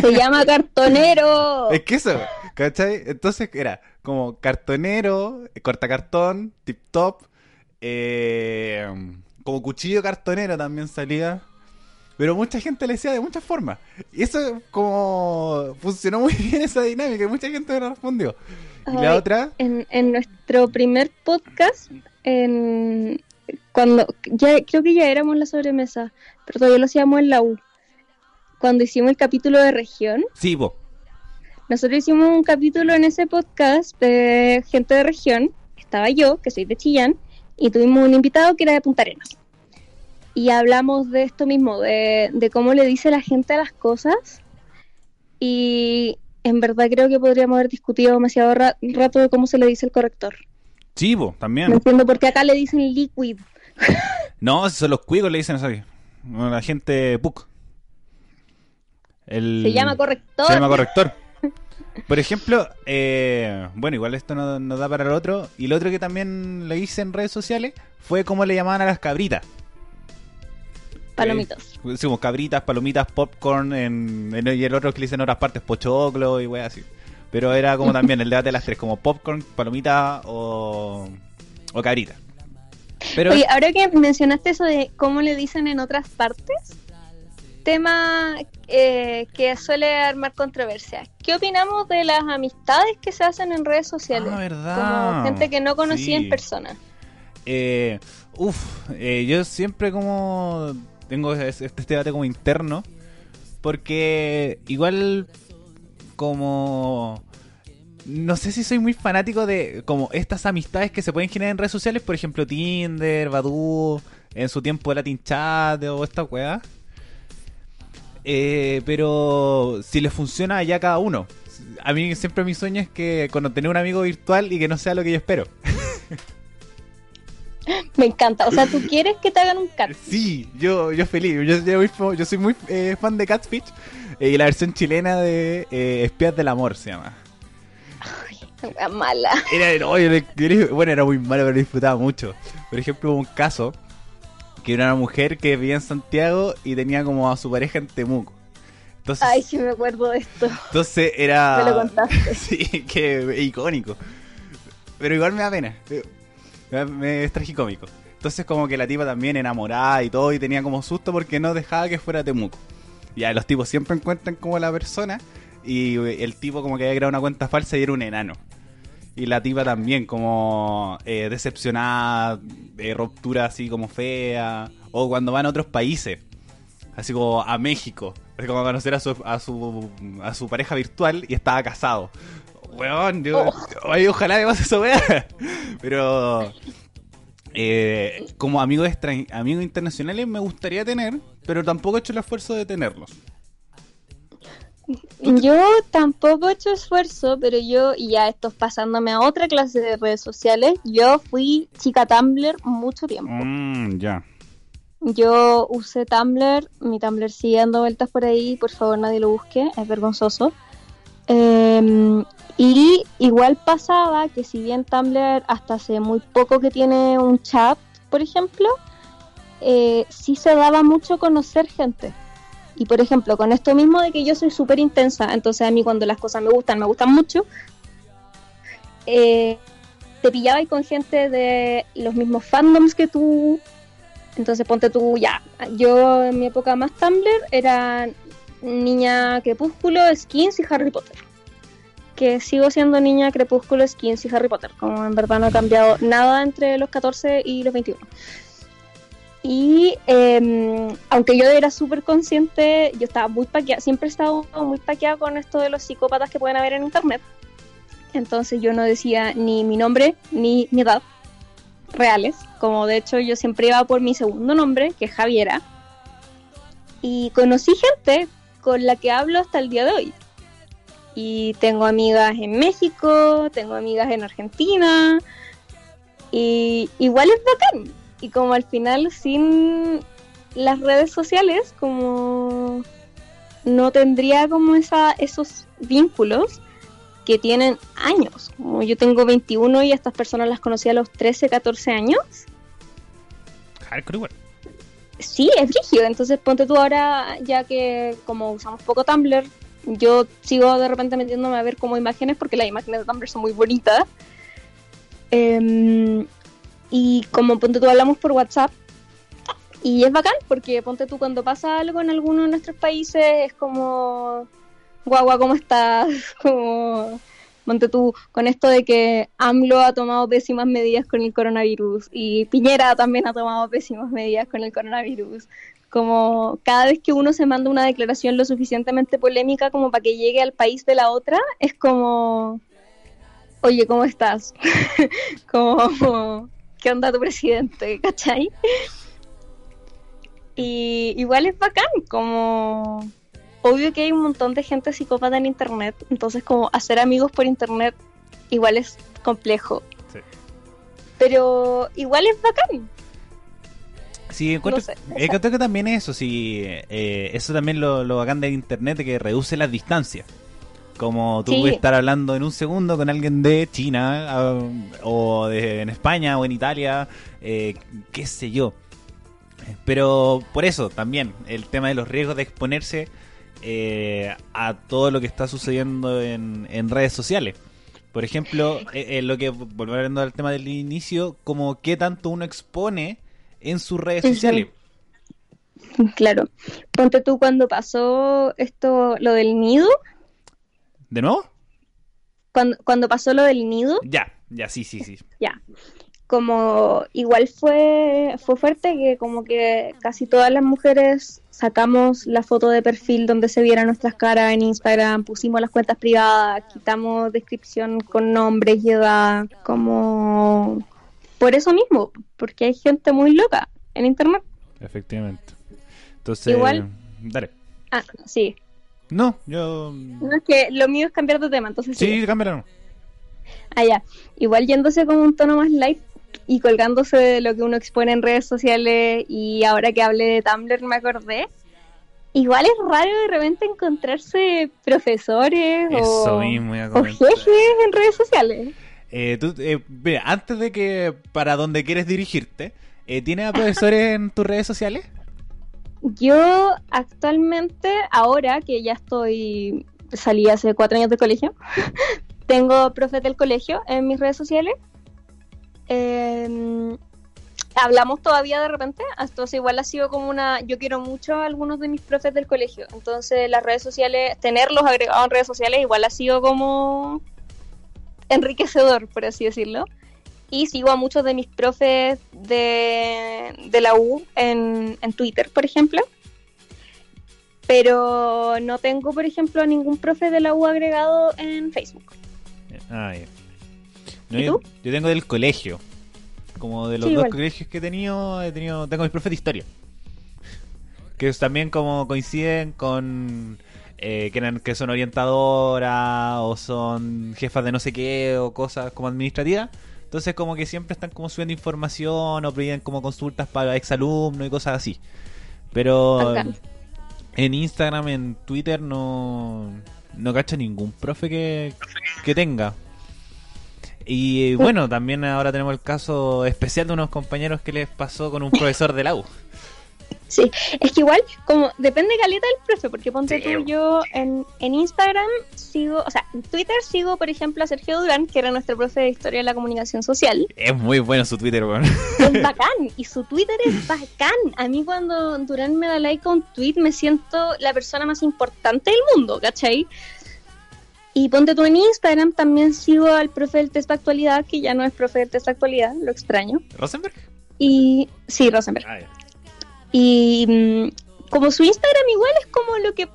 Speaker 2: Se llama cartonero.
Speaker 1: Es que eso, ¿cachai? Entonces era como cartonero, eh, cortacartón, tip top, eh, como cuchillo cartonero también salía. Pero mucha gente le decía de muchas formas. Y eso como funcionó muy bien esa dinámica y mucha gente lo respondió. Y la otra...
Speaker 2: En, en nuestro primer podcast, en, cuando ya creo que ya éramos la sobremesa, pero todavía lo hacíamos en la U cuando hicimos el capítulo de región.
Speaker 1: Sí, vos.
Speaker 2: Nosotros hicimos un capítulo en ese podcast de gente de región. Estaba yo, que soy de Chillán, y tuvimos un invitado que era de Punta Arenas. Y hablamos de esto mismo, de, cómo le dice la gente a las cosas. Y en verdad creo que podríamos haber discutido demasiado rato de cómo se le dice el corrector.
Speaker 1: Chivo, también.
Speaker 2: No entiendo por qué acá le dicen liquid.
Speaker 1: no, son los cuigos le dicen eso. La gente PUC
Speaker 2: se llama corrector.
Speaker 1: Se llama corrector. Por ejemplo, eh, bueno, igual esto no, da para el otro. Y lo otro que también le hice en redes sociales fue cómo le llamaban a las cabritas.
Speaker 2: Palomitas.
Speaker 1: decimos cabritas, palomitas, popcorn. En, y el otro que le dicen en otras partes, pochoclo y wey así. Pero era como también el debate de las tres, como popcorn, palomita o, o cabrita.
Speaker 2: Pero... Oye, ahora que mencionaste eso de cómo le dicen en otras partes, tema eh, que suele armar controversia. ¿Qué opinamos de las amistades que se hacen en redes sociales?
Speaker 1: Ah, verdad.
Speaker 2: Como gente que no conocía en persona.
Speaker 1: Eh, uf, eh, yo siempre como tengo este, este debate como interno, porque igual como no sé si soy muy fanático de como estas amistades que se pueden generar en redes sociales, por ejemplo Tinder, Badoo, en su tiempo Latin Chat o esta weá. Eh, pero si le funciona ya cada uno. A mí siempre mi sueño es que cuando tener un amigo virtual y que no sea lo que yo espero.
Speaker 2: Me encanta. O sea, ¿tú quieres que te hagan un cat?
Speaker 1: Sí, yo, yo feliz. Yo, soy muy eh, fan de Catfish. Eh, y la versión chilena de Espías del Amor se llama.
Speaker 2: Ay, mala.
Speaker 1: Era, bueno, era muy malo, pero disfrutaba mucho. Por ejemplo, hubo un caso que era una mujer que vivía en Santiago y tenía como a su pareja en Temuco.
Speaker 2: Entonces, Ay, sí me acuerdo de esto.
Speaker 1: Entonces era...
Speaker 2: Me lo contaste.
Speaker 1: sí, que icónico. Pero igual me da pena. Me, es tragicómico. Entonces como que la tipa también enamorada y todo y tenía como susto porque no dejaba que fuera Temuco. Ya los tipos siempre encuentran como la persona y el tipo como que había creado una cuenta falsa y era un enano. Y la tipa también, como eh, decepcionada, de ruptura así como fea. O cuando van a otros países, así como a México. Así como a conocer a su, a su, a su pareja virtual y estaba casado. Weón, yo, oh. ojalá me pase eso, weón. Pero eh, como amigos, amigos internacionales me gustaría tener, pero tampoco he hecho el esfuerzo de tenerlos.
Speaker 2: Yo tampoco he hecho esfuerzo, pero yo, y ya esto es pasándome a otra clase de redes sociales, yo fui chica Tumblr mucho tiempo.
Speaker 1: Mm, ya.
Speaker 2: Yo usé Tumblr, mi Tumblr sigue dando vueltas por ahí, por favor nadie lo busque, es vergonzoso. Em, y igual pasaba que si bien Tumblr hasta hace muy poco que tiene un chat, por ejemplo, eh, sí se daba mucho conocer gente. Y por ejemplo, con esto mismo de que yo soy súper intensa, entonces a mí cuando las cosas me gustan, me gustan mucho, eh, te pillaba con gente de los mismos fandoms que tú. Entonces ponte tú, ya, yo en mi época más Tumblr era niña Crepúsculo, Skins y Harry Potter. Que sigo siendo niña Crepúsculo, Skins y Harry Potter, como en verdad no ha cambiado nada entre los 14 y los 21. Y eh, aunque yo era súper consciente, yo estaba muy paqueada, siempre he estado muy paqueada con esto de los psicópatas que pueden haber en internet. Entonces yo no decía ni mi nombre ni mi edad reales, como de hecho yo siempre iba por mi segundo nombre, que es Javiera. Y conocí gente con la que hablo hasta el día de hoy. Y tengo amigas en México, tengo amigas en Argentina. Y igual es bacán, y como al final sin las redes sociales como no tendría como esa esos vínculos que tienen años. Como yo tengo 21 y estas personas las conocí a los 13, 14 años. Sí, es rígido. Entonces ponte tú ahora, ya que como usamos poco Tumblr, yo sigo de repente metiéndome a ver como imágenes porque las imágenes de Tumblr son muy bonitas. Eh, y como ponte tú hablamos por WhatsApp, y es bacán, porque ponte tú cuando pasa algo en alguno de nuestros países, es como, guagua, ¿cómo estás? Como, ponte tú con esto de que AMLO ha tomado pésimas medidas con el coronavirus y Piñera también ha tomado pésimas medidas con el coronavirus. Como cada vez que uno se manda una declaración lo suficientemente polémica como para que llegue al país de la otra, es como, oye, ¿cómo estás? como ¿qué onda tu presidente? ¿Cachai? Y igual es bacán, como obvio que hay un montón de gente psicópata en internet, entonces como hacer amigos por internet igual es complejo. Sí. Pero igual es bacán.
Speaker 1: Sí, encuentro, que también eso, sí, eh, eso también lo, lo bacán de internet, que reduce las distancias. Como tú puedes estar hablando en un segundo con alguien de China ah, o de, en España o en Italia, eh, qué sé yo. Pero por eso también el tema de los riesgos de exponerse eh, a todo lo que está sucediendo en, redes sociales. Por ejemplo, eh, lo que, volviendo al tema del inicio, como qué tanto uno expone en sus redes sociales.
Speaker 2: Claro. Ponte tú cuando pasó esto, lo del nido,
Speaker 1: ¿De nuevo?
Speaker 2: Cuando, cuando pasó lo del nido.
Speaker 1: Ya, ya, sí, sí, sí.
Speaker 2: Ya. Como igual fue, fue fuerte que como que casi todas las mujeres sacamos la foto de perfil donde se vieran nuestras caras en Instagram, pusimos las cuentas privadas, quitamos descripción con nombres y edad, como por eso mismo, porque hay gente muy loca en internet.
Speaker 1: Efectivamente. Entonces,
Speaker 2: igual,
Speaker 1: dale.
Speaker 2: Ah, sí.
Speaker 1: No, yo.
Speaker 2: No, es que lo mío es cambiar de tema, entonces.
Speaker 1: Sí, cámbialo.
Speaker 2: Ah, ya. Igual yéndose con un tono más light y colgándose de lo que uno expone en redes sociales y ahora que hablé de Tumblr me acordé. Igual es raro de repente encontrarse profesores o, jefes en redes sociales.
Speaker 1: Eh, tú, eh, mira, antes de que para donde quieres dirigirte, eh, ¿tienes a profesores en tus redes sociales?
Speaker 2: Yo actualmente, ahora que ya estoy, salí hace cuatro años de colegio, tengo profes del colegio en mis redes sociales. Em, hablamos todavía de repente, entonces igual ha sido como una, yo quiero mucho a algunos de mis profes del colegio, entonces las redes sociales, tenerlos agregados en redes sociales igual ha sido como enriquecedor, por así decirlo y sigo a muchos de mis profes de, la U en, Twitter, por ejemplo. Pero no tengo, por ejemplo, a ningún profe de la U agregado en Facebook.
Speaker 1: Ah, yo, tengo del colegio. Como de los dos colegios que he tenido, he tenido, tengo mis profes de historia. Que también como coinciden con eh, que, eran, que son orientadoras o son jefas de no sé qué o cosas como administrativas. Entonces como que siempre están como subiendo información o piden como consultas para exalumnos y cosas así. Pero en Instagram, en Twitter no, no cacho ningún profe que, que tenga. Y bueno, también ahora tenemos el caso especial de unos compañeros que les pasó con un profesor de la U.
Speaker 2: Sí, es que igual, como depende caleta del profe, porque ponte tú, yo en, en, Instagram sigo, o sea, en Twitter sigo, por ejemplo, a Sergio Durán, que era nuestro profe de Historia de la Comunicación Social.
Speaker 1: Es muy bueno su Twitter, weón.
Speaker 2: Es bacán, y su Twitter es bacán. A mí cuando Durán me da like a un tweet me siento la persona más importante del mundo, ¿cachai? Y ponte tú en Instagram, también sigo al profe del test de actualidad, que ya no es profe del test de actualidad, lo extraño.
Speaker 1: ¿Rosenberg?
Speaker 2: Y sí, Rosenberg. Ah, y mm, como su Instagram igual es como lo que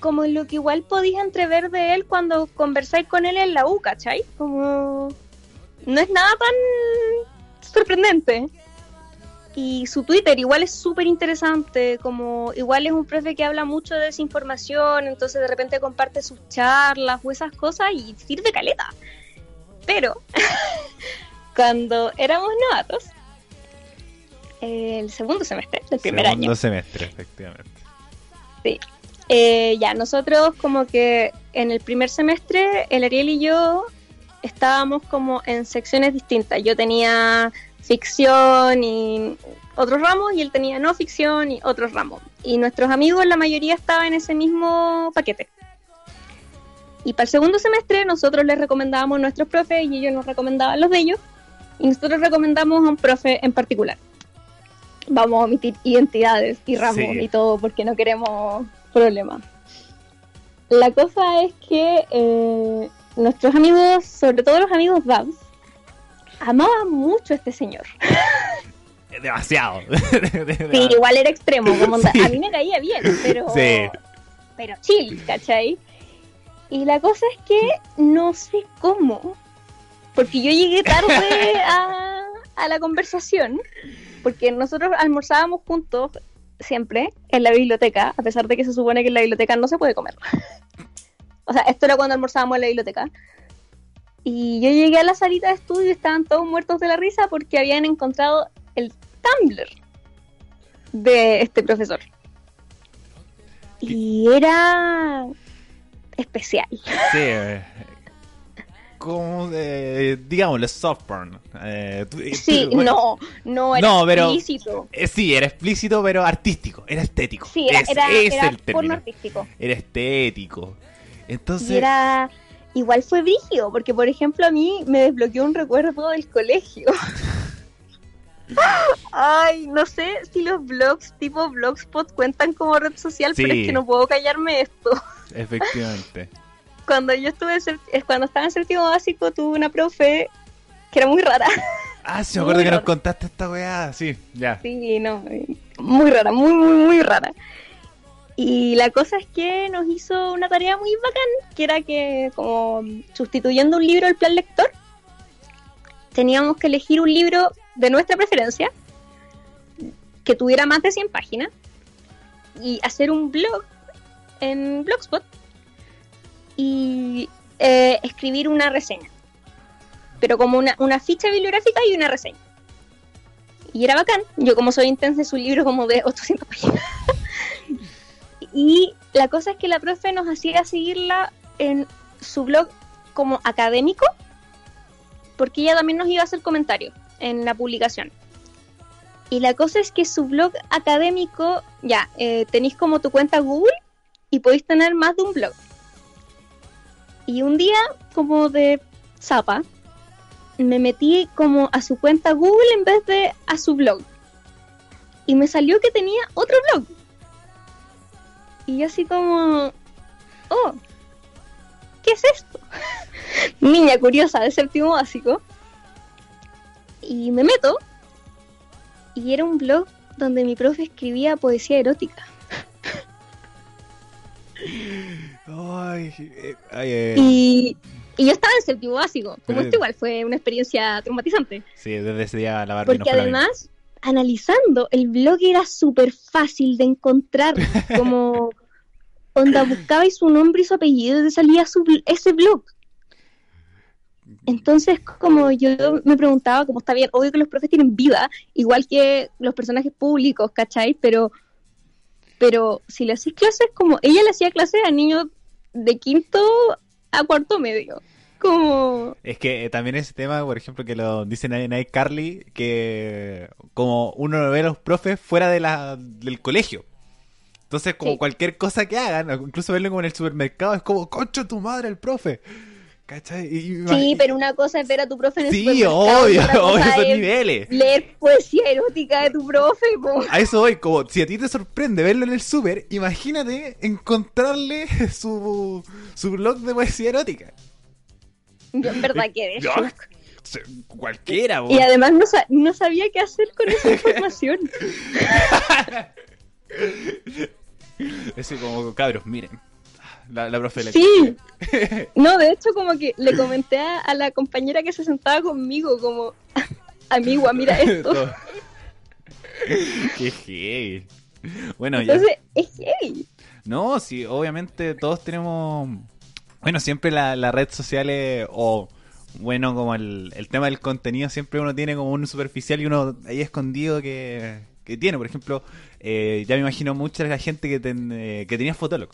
Speaker 2: como lo que igual podéis entrever de él cuando conversáis con él en la U, ¿cachai? Como no es nada tan sorprendente. Y su Twitter igual es súper interesante, como igual es un profe que habla mucho de desinformación, entonces de repente comparte sus charlas o esas cosas y sirve caleta. Pero cuando éramos novatos, el segundo semestre del primer año.
Speaker 1: Segundo semestre, efectivamente.
Speaker 2: Sí. Eh, ya, nosotros como que en el primer semestre, el Ariel y yo estábamos como en secciones distintas. Yo tenía ficción y otros ramos y él tenía no ficción y otros ramos. Y nuestros amigos, la mayoría estaba en ese mismo paquete. Y para el segundo semestre nosotros les recomendábamos a nuestros profes y ellos nos recomendaban los de ellos. Y nosotros recomendamos a un profe en particular vamos a omitir identidades y ramos y todo porque no queremos problemas. La cosa es que eh, nuestros amigos, sobre todo los amigos Babs, amaban mucho a este señor.
Speaker 1: Demasiado.
Speaker 2: sí, igual era extremo. Como A mí me caía bien, pero, pero chill, ¿cachai? Y la cosa es que no sé cómo, porque yo llegué tarde a, a la conversación porque nosotros almorzábamos juntos siempre en la biblioteca, a pesar de que se supone que en la biblioteca no se puede comer. o sea, esto era cuando almorzábamos en la biblioteca. Y yo llegué a la salita de estudio y estaban todos muertos de la risa porque habían encontrado el Tumblr de este profesor. Y era especial.
Speaker 1: Sí, eh, como de, digámosle, soft porn.
Speaker 2: Eh, sí, no, no era explícito.
Speaker 1: Eh, sí, era explícito, pero artístico, era estético.
Speaker 2: Sí, era, era, porno artístico.
Speaker 1: Era estético. Entonces...
Speaker 2: era... Igual fue brígido, porque por ejemplo a mí me desbloqueó un recuerdo del colegio. Ay, no sé si los blogs tipo Blogspot cuentan como red social, pero es que no puedo callarme esto.
Speaker 1: Efectivamente
Speaker 2: cuando yo estuve, cuando estaba en séptimo básico, tuve una profe que era muy rara.
Speaker 1: Ah, sí, me acuerdo que nos contaste esta weá, sí, ya.
Speaker 2: Sí, no, muy rara, muy, muy, muy rara. Y la cosa es que nos hizo una tarea muy bacán, que era que, como sustituyendo un libro del plan lector, teníamos que elegir un libro de nuestra preferencia, que tuviera más de 100 páginas, y hacer un blog en Blogspot y eh, escribir una reseña. Pero como una, ficha bibliográfica y una reseña. Y era bacán. Yo como soy intensa es libro como de 800 páginas. y la cosa es que la profe nos hacía seguirla en su blog como académico, porque ella también nos iba a hacer comentarios en la publicación. Y la cosa es que su blog académico, ya, eh, tenéis como tu cuenta Google y podéis tener más de un blog. Y un día, como de zapa, me metí como a su cuenta Google en vez de a su blog. Y me salió que tenía otro blog. Y así como, oh, ¿qué es esto? Niña curiosa de séptimo básico. Y me meto. Y era un blog donde mi profe escribía poesía erótica.
Speaker 1: Eh, eh.
Speaker 2: Y, yo estaba en séptimo básico. Como esto igual fue una experiencia traumatizante.
Speaker 1: Sí, desde ese día la
Speaker 2: Porque además, analizando, el blog era súper fácil de encontrar. Como. onda buscaba y su nombre y su apellido y te salía su, ese blog. Entonces, como yo me preguntaba, como está bien, obvio que los profes tienen vida, igual que los personajes públicos, ¿cachai? Pero, pero si le hacís clases, como ella le hacía clases a niños de quinto a cuarto medio. Como...
Speaker 1: Es que eh, también ese tema, por ejemplo, que lo dicen en Carly, que como uno ve a los profes fuera de la, del colegio. Entonces, como cualquier cosa que hagan, incluso verlo como en el supermercado, es como, concho tu madre, el profe. ¿Cachai?
Speaker 2: sí, pero una cosa es ver a tu profe en el
Speaker 1: Sí, obvio, obvio, esos niveles.
Speaker 2: Leer poesía erótica de tu profe,
Speaker 1: A eso voy, como si a ti te sorprende verlo en el super, imagínate encontrarle su, su blog de poesía erótica.
Speaker 2: Yo en verdad que
Speaker 1: Yo, cualquiera,
Speaker 2: Y además no, no sabía qué hacer con esa información.
Speaker 1: Ese como, cabros, miren. La, la profe
Speaker 2: Sí. No, de hecho, como que le comenté a, la compañera que se sentaba conmigo, como, amigua, mira esto.
Speaker 1: Qué heavy. Bueno,
Speaker 2: Entonces, es heavy.
Speaker 1: No, sí, obviamente todos tenemos. Bueno, siempre la, las redes sociales o. Bueno, como el, el tema del contenido, siempre uno tiene como un superficial y uno ahí escondido que, que tiene. Por ejemplo, eh, ya me imagino mucha la gente que, eh, que tenía Fotolog.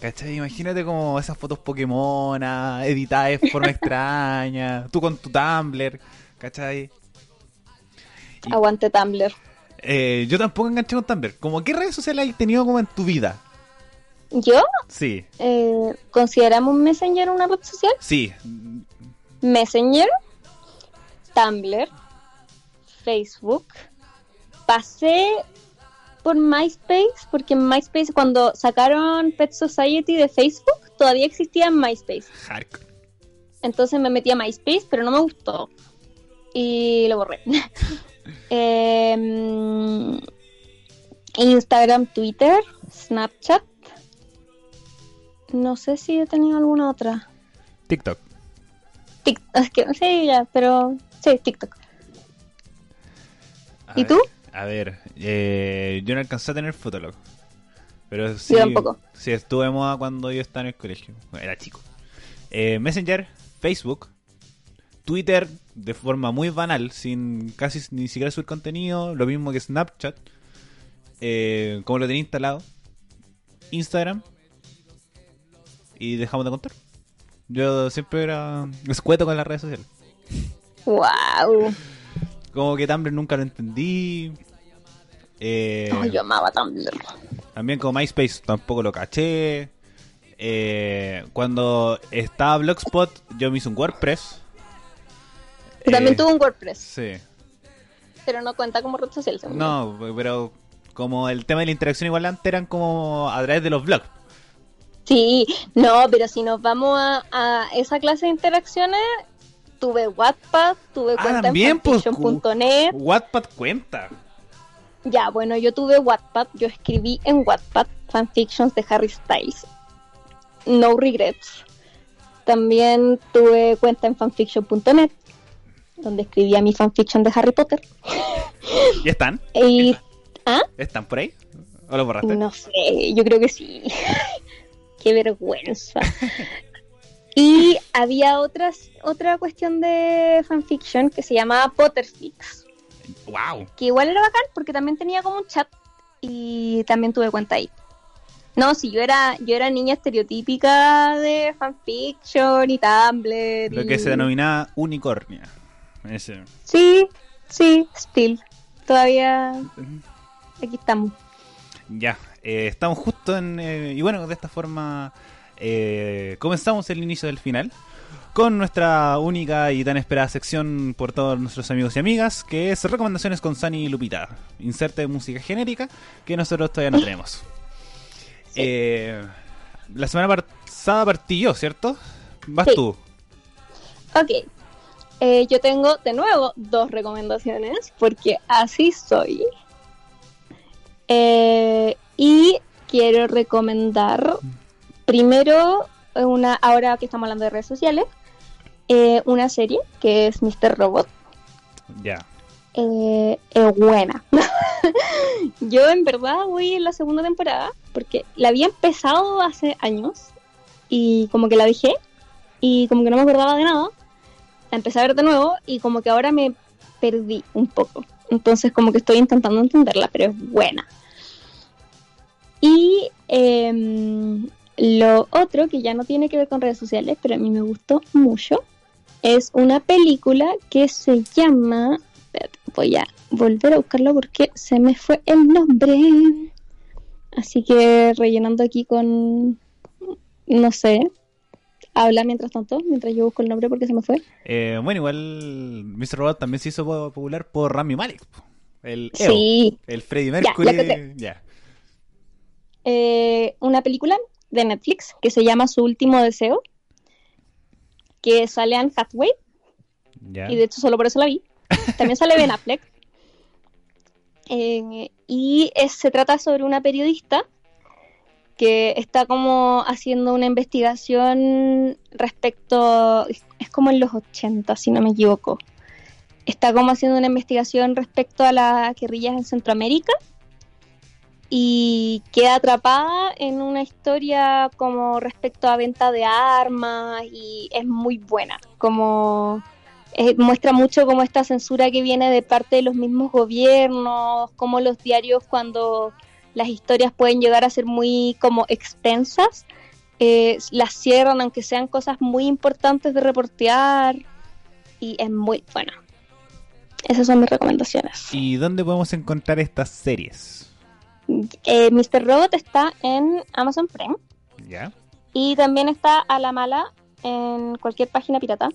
Speaker 1: ¿Cachai? Imagínate como esas fotos Pokémon editadas de forma extraña, tú con tu Tumblr, ¿cachai?
Speaker 2: Aguante Tumblr.
Speaker 1: Eh, yo tampoco enganché con Tumblr. ¿Cómo qué redes sociales has tenido como en tu vida?
Speaker 2: ¿Yo?
Speaker 1: Sí.
Speaker 2: Eh, ¿Consideramos Messenger una red social?
Speaker 1: Sí.
Speaker 2: Messenger, Tumblr, Facebook. Pasé por MySpace, porque MySpace cuando sacaron Pet Society de Facebook, todavía existía MySpace. Entonces me metí a MySpace, pero no me gustó. Y lo borré. Em, Instagram, Twitter, Snapchat. No sé si he tenido alguna otra.
Speaker 1: TikTok.
Speaker 2: es que, sí, ya, pero sí, TikTok. ¿Y tú?
Speaker 1: A ver, eh, yo no alcancé a tener Fotolog. Pero sí, sí estuve moda cuando yo estaba en el colegio. Era chico. Eh, Messenger, Facebook, Twitter de forma muy banal, sin casi ni siquiera subir contenido. Lo mismo que Snapchat, eh, como lo tenía instalado. Instagram. Y dejamos de contar. Yo siempre era escueto con las redes sociales.
Speaker 2: ¡Wow!
Speaker 1: Como que Tumblr nunca lo entendí.
Speaker 2: Eh, yo amaba Tumblr.
Speaker 1: También como MySpace tampoco lo caché. Eh, cuando estaba Blogspot, yo me hice un WordPress.
Speaker 2: también eh, tuve un WordPress.
Speaker 1: Sí.
Speaker 2: Pero no cuenta como red social,
Speaker 1: No, pero como el tema de la interacción igual antes eran como a través de los blogs.
Speaker 2: Sí, no, pero si nos vamos a, esa clase de interacciones, tuve Wattpad, tuve ah, cuenta en pues.
Speaker 1: Wattpad cuenta.
Speaker 2: Ya, bueno, yo tuve Wattpad, yo escribí en Wattpad fanfictions de Harry Styles. No regrets. También tuve cuenta en fanfiction.net, donde escribía mi fanfiction de Harry Potter.
Speaker 1: ¿Y están?
Speaker 2: ¿Ah?
Speaker 1: ¿Están por ahí? ¿O lo borraste?
Speaker 2: No sé, yo creo que sí. Qué vergüenza. y había otras, otra cuestión de fanfiction que se llamaba Potterfix
Speaker 1: Wow.
Speaker 2: Que igual era bacán porque también tenía como un chat y también tuve cuenta ahí. No, sí, yo era, yo era niña estereotípica de fanfiction y Tumblr.
Speaker 1: Lo que se denomina unicornia. Ese.
Speaker 2: Sí, sí, still. Todavía aquí estamos.
Speaker 1: Ya, eh, estamos justo en... Eh, y bueno, de esta forma eh, comenzamos el inicio del final con nuestra única y tan esperada sección por todos nuestros amigos y amigas, que es recomendaciones con Sani y Lupita. Inserte música genérica que nosotros todavía no tenemos. Eh, la semana pasada partí yo, ¿cierto? Vas tú.
Speaker 2: Ok. Eh, yo tengo de nuevo dos recomendaciones, porque así soy. Eh, y quiero recomendar primero una, ahora que estamos hablando de redes sociales, eh, una serie que es Mr. Robot.
Speaker 1: Ya.
Speaker 2: Eh, es buena. Yo en verdad voy en la segunda temporada porque la había empezado hace años y como que la dejé y como que no me acordaba de nada. La empecé a ver de nuevo y como que ahora me perdí un poco. Entonces como que estoy intentando entenderla, pero es buena. Y em, lo otro que ya no tiene que ver con redes sociales, pero a mí me gustó mucho, es una película que se llama... voy a volver a buscarlo porque se me fue el nombre. Así que rellenando aquí con... No sé, habla mientras tanto, mientras yo busco el nombre porque se me fue.
Speaker 1: Eh, bueno, igual Mr. Robot también se hizo popular por Rami Malek. El sí. el Freddie Mercury. Ya,
Speaker 2: eh, una película de Netflix que se llama Su último deseo, que sale Anne Hathaway. Y de hecho solo por eso la vi. También sale Ben Affleck. Eh, y se trata sobre una periodista que está como haciendo una investigación respecto, es como en los 80, si no me equivoco. Está como haciendo una investigación respecto a las guerrillas en Centroamérica y queda atrapada en una historia como respecto a venta de armas y es muy buena, como eh, muestra mucho como esta censura que viene de parte de los mismos gobiernos, como los diarios cuando las historias pueden llegar a ser muy como extensas, eh, las cierran aunque sean cosas muy importantes de reportear y es muy buena. Esas son mis recomendaciones.
Speaker 1: ¿Y dónde podemos encontrar estas series?
Speaker 2: Eh, Mr. Robot está en Amazon Prime.
Speaker 1: Ya.
Speaker 2: Y también está a la mala en cualquier página pirata.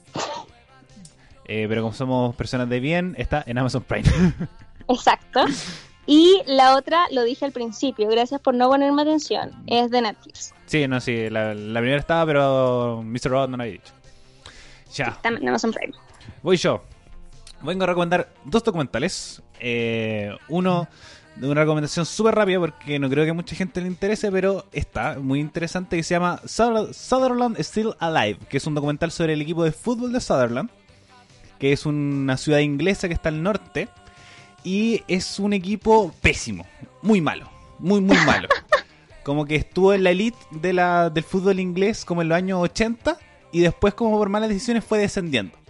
Speaker 1: Eh, pero como somos personas de bien, está en Amazon Prime.
Speaker 2: Exacto. Y la otra, lo dije al principio, gracias por no ponerme atención, es de Netflix.
Speaker 1: Sí, no, sí, la, primera estaba, pero Mr. Robot no lo había dicho. Ya.
Speaker 2: Está en Amazon Prime.
Speaker 1: Voy yo. Vengo a recomendar dos documentales. Eh, uno de una recomendación súper rápida porque no creo que mucha gente le interese, pero está muy interesante que se llama Sutherland Still Alive, que es un documental sobre el equipo de fútbol de Sutherland, que es una ciudad inglesa que está al norte y es un equipo pésimo, muy malo, muy, muy malo. Como que estuvo en la elite de la, del fútbol inglés como en los años 80 y después como por malas decisiones fue descendiendo.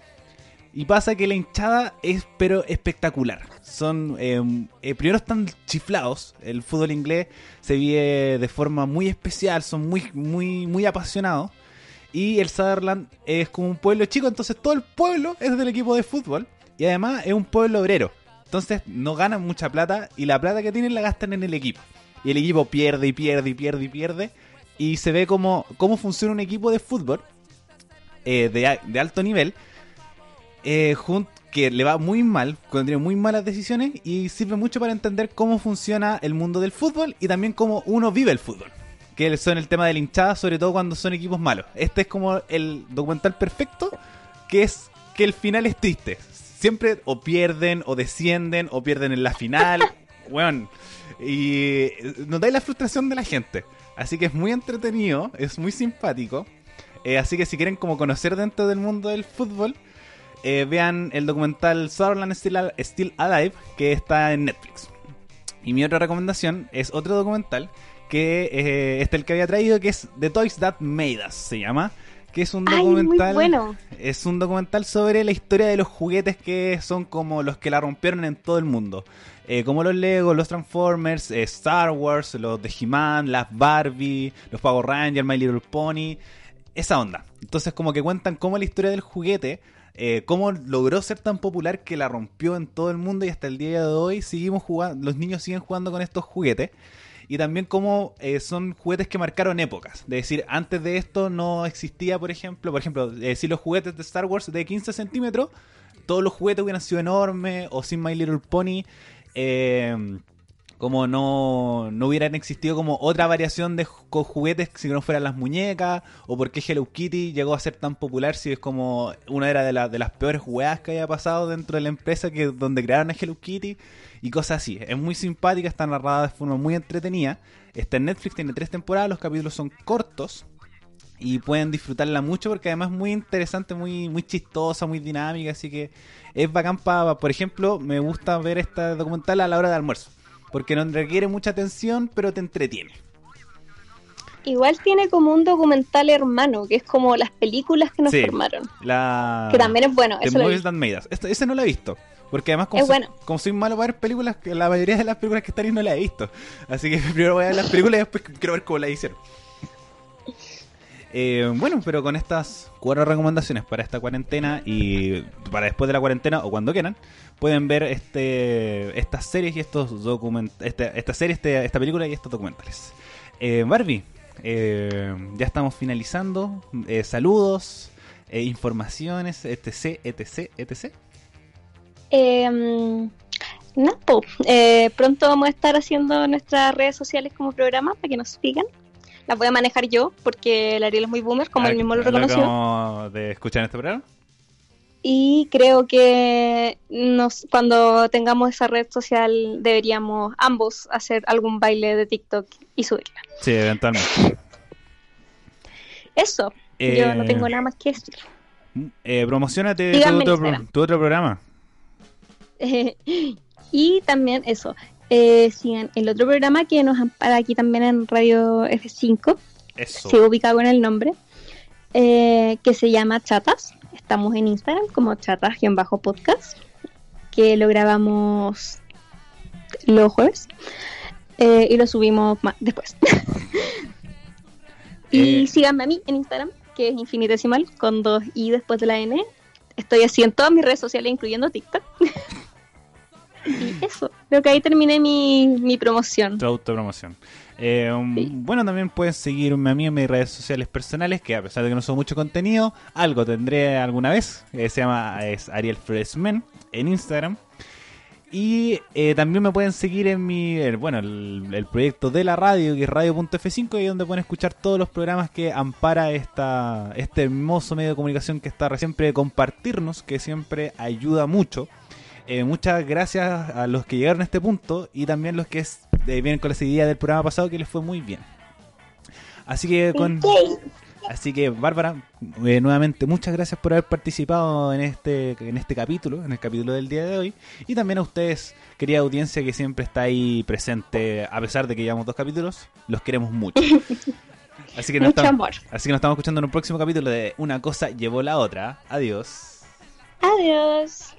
Speaker 1: Y pasa que la hinchada es pero espectacular. Son em, eh, primero están chiflados. El fútbol inglés se vive de forma muy especial. Son muy muy muy apasionados. Y el Sutherland es como un pueblo chico, entonces todo el pueblo es del equipo de fútbol y además es un pueblo obrero. Entonces no ganan mucha plata y la plata que tienen la gastan en el equipo. Y el equipo pierde y pierde y pierde y pierde. Y se ve como cómo funciona un equipo de fútbol eh, de, alto nivel. Eh, que le va muy mal, cuando tiene muy malas decisiones y sirve mucho para entender cómo funciona el mundo del fútbol y también cómo uno vive el fútbol. Que son el tema de la hinchada, sobre todo cuando son equipos malos. Este es como el documental perfecto, que es que el final es triste siempre o pierden o descienden o pierden en la final. Weón. y notáis la frustración de la gente. Así que es muy entretenido, es muy simpático. Eh, así que si quieren como conocer dentro del mundo del fútbol, eh, vean el documental Sutherland Still, Alive que está en Netflix. Y mi otra recomendación es otro documental que eh, este el que había traído, que es The Toys That Made Us, se llama que es un documental. Es un documental sobre la historia de los juguetes que son como los que la rompieron en todo el mundo. Eh, como los Lego, los Transformers, eh, Star Wars, los de He-Man, las Barbie, los Power Rangers, My Little Pony. Esa onda. Entonces, como que cuentan cómo la historia del juguete. Eh, cómo logró ser tan popular que la rompió en todo el mundo y hasta el día de hoy seguimos jugando, los niños siguen jugando con estos juguetes y también como eh, son juguetes que marcaron épocas. De decir, antes de esto no existía, por ejemplo, por ejemplo, decir los juguetes de Star Wars de 15 centímetros, todos los juguetes hubieran sido enormes, o sin My Little Pony, eh, como no, no hubieran existido como otra variación de juguetes si no fueran las muñecas, o por qué Hello Kitty llegó a ser tan popular si es como una era de, de las peores jugadas que haya pasado dentro de la empresa que donde crearon a Hello Kitty y cosas así. Es muy simpática, está narrada de forma muy entretenida. Está en Netflix, tiene tres temporadas, los capítulos son cortos y pueden disfrutarla mucho porque además es muy interesante, muy, muy chistosa, muy dinámica, así que es bacán para, por ejemplo, me gusta ver esta documental a la hora de almuerzo. Porque no requiere mucha atención, pero te entretiene.
Speaker 2: Igual tiene como un documental hermano, que es como las películas que nos formaron.
Speaker 1: La...
Speaker 2: Que también es bueno. Eso
Speaker 1: ese no lo he visto. Porque además, como, soy, como soy malo para ver películas, la mayoría de las películas que están ahí no las he visto. Así que primero voy a ver las películas y después quiero ver cómo las hicieron. Eh, bueno, pero con estas cuatro recomendaciones para esta cuarentena y para después de la cuarentena o cuando quieran, pueden ver este estas series y estos documentales, este, esta serie, este, esta película y estos documentales. Eh, Barbie, eh, ya estamos finalizando. saludos, informaciones, etc, etc, etc.
Speaker 2: Eh, pronto vamos a estar haciendo nuestras redes sociales como programa para que nos sigan. Las voy a manejar yo porque el Ariel es muy boomer, como él mismo lo reconoció.
Speaker 1: de escuchar este programa?
Speaker 2: Y creo que nos, cuando tengamos esa red social deberíamos ambos hacer algún baile de TikTok y subirla.
Speaker 1: Sí, eventualmente.
Speaker 2: Eso, yo no tengo eh, nada más que decir.
Speaker 1: Eh, promocionate tu otro programa.
Speaker 2: y también eso, eh, el otro programa que nos ampara aquí también en Radio F5, se ubica con el nombre, eh, que se llama Chatas. Estamos en Instagram como chatas-podcast, que lo grabamos los jueves eh, y lo subimos después. y síganme a mí en Instagram, que es infinitesimal, con dos i después de la n. Estoy así en todas mis redes sociales, incluyendo TikTok. Y eso, creo que ahí terminé mi, mi promoción.
Speaker 1: Tu autopromoción. Eh, um, Bueno, también puedes seguirme a mí en mis redes sociales personales, que a pesar de que no son mucho contenido, algo tendré alguna vez. Eh, se llama es Ariel Freshman en Instagram. Y eh, también me pueden seguir en mi, bueno, el, proyecto de la radio, que es radio.f5, y donde pueden escuchar todos los programas que ampara esta, este hermoso medio de comunicación que está siempre compartirnos, que siempre ayuda mucho. Eh, muchas gracias a los que llegaron a este punto y también los que es, eh, vienen con la idea del programa pasado que les fue muy bien. Así que con... Así que Bárbara, eh, nuevamente muchas gracias por haber participado en este en este capítulo, en el capítulo del día de hoy y también a ustedes, querida audiencia que siempre está ahí presente a pesar de que llevamos dos capítulos, los queremos mucho. Así que nos estamos, Así que nos estamos escuchando en un próximo capítulo de Una cosa llevó la otra. Adiós.
Speaker 2: Adiós.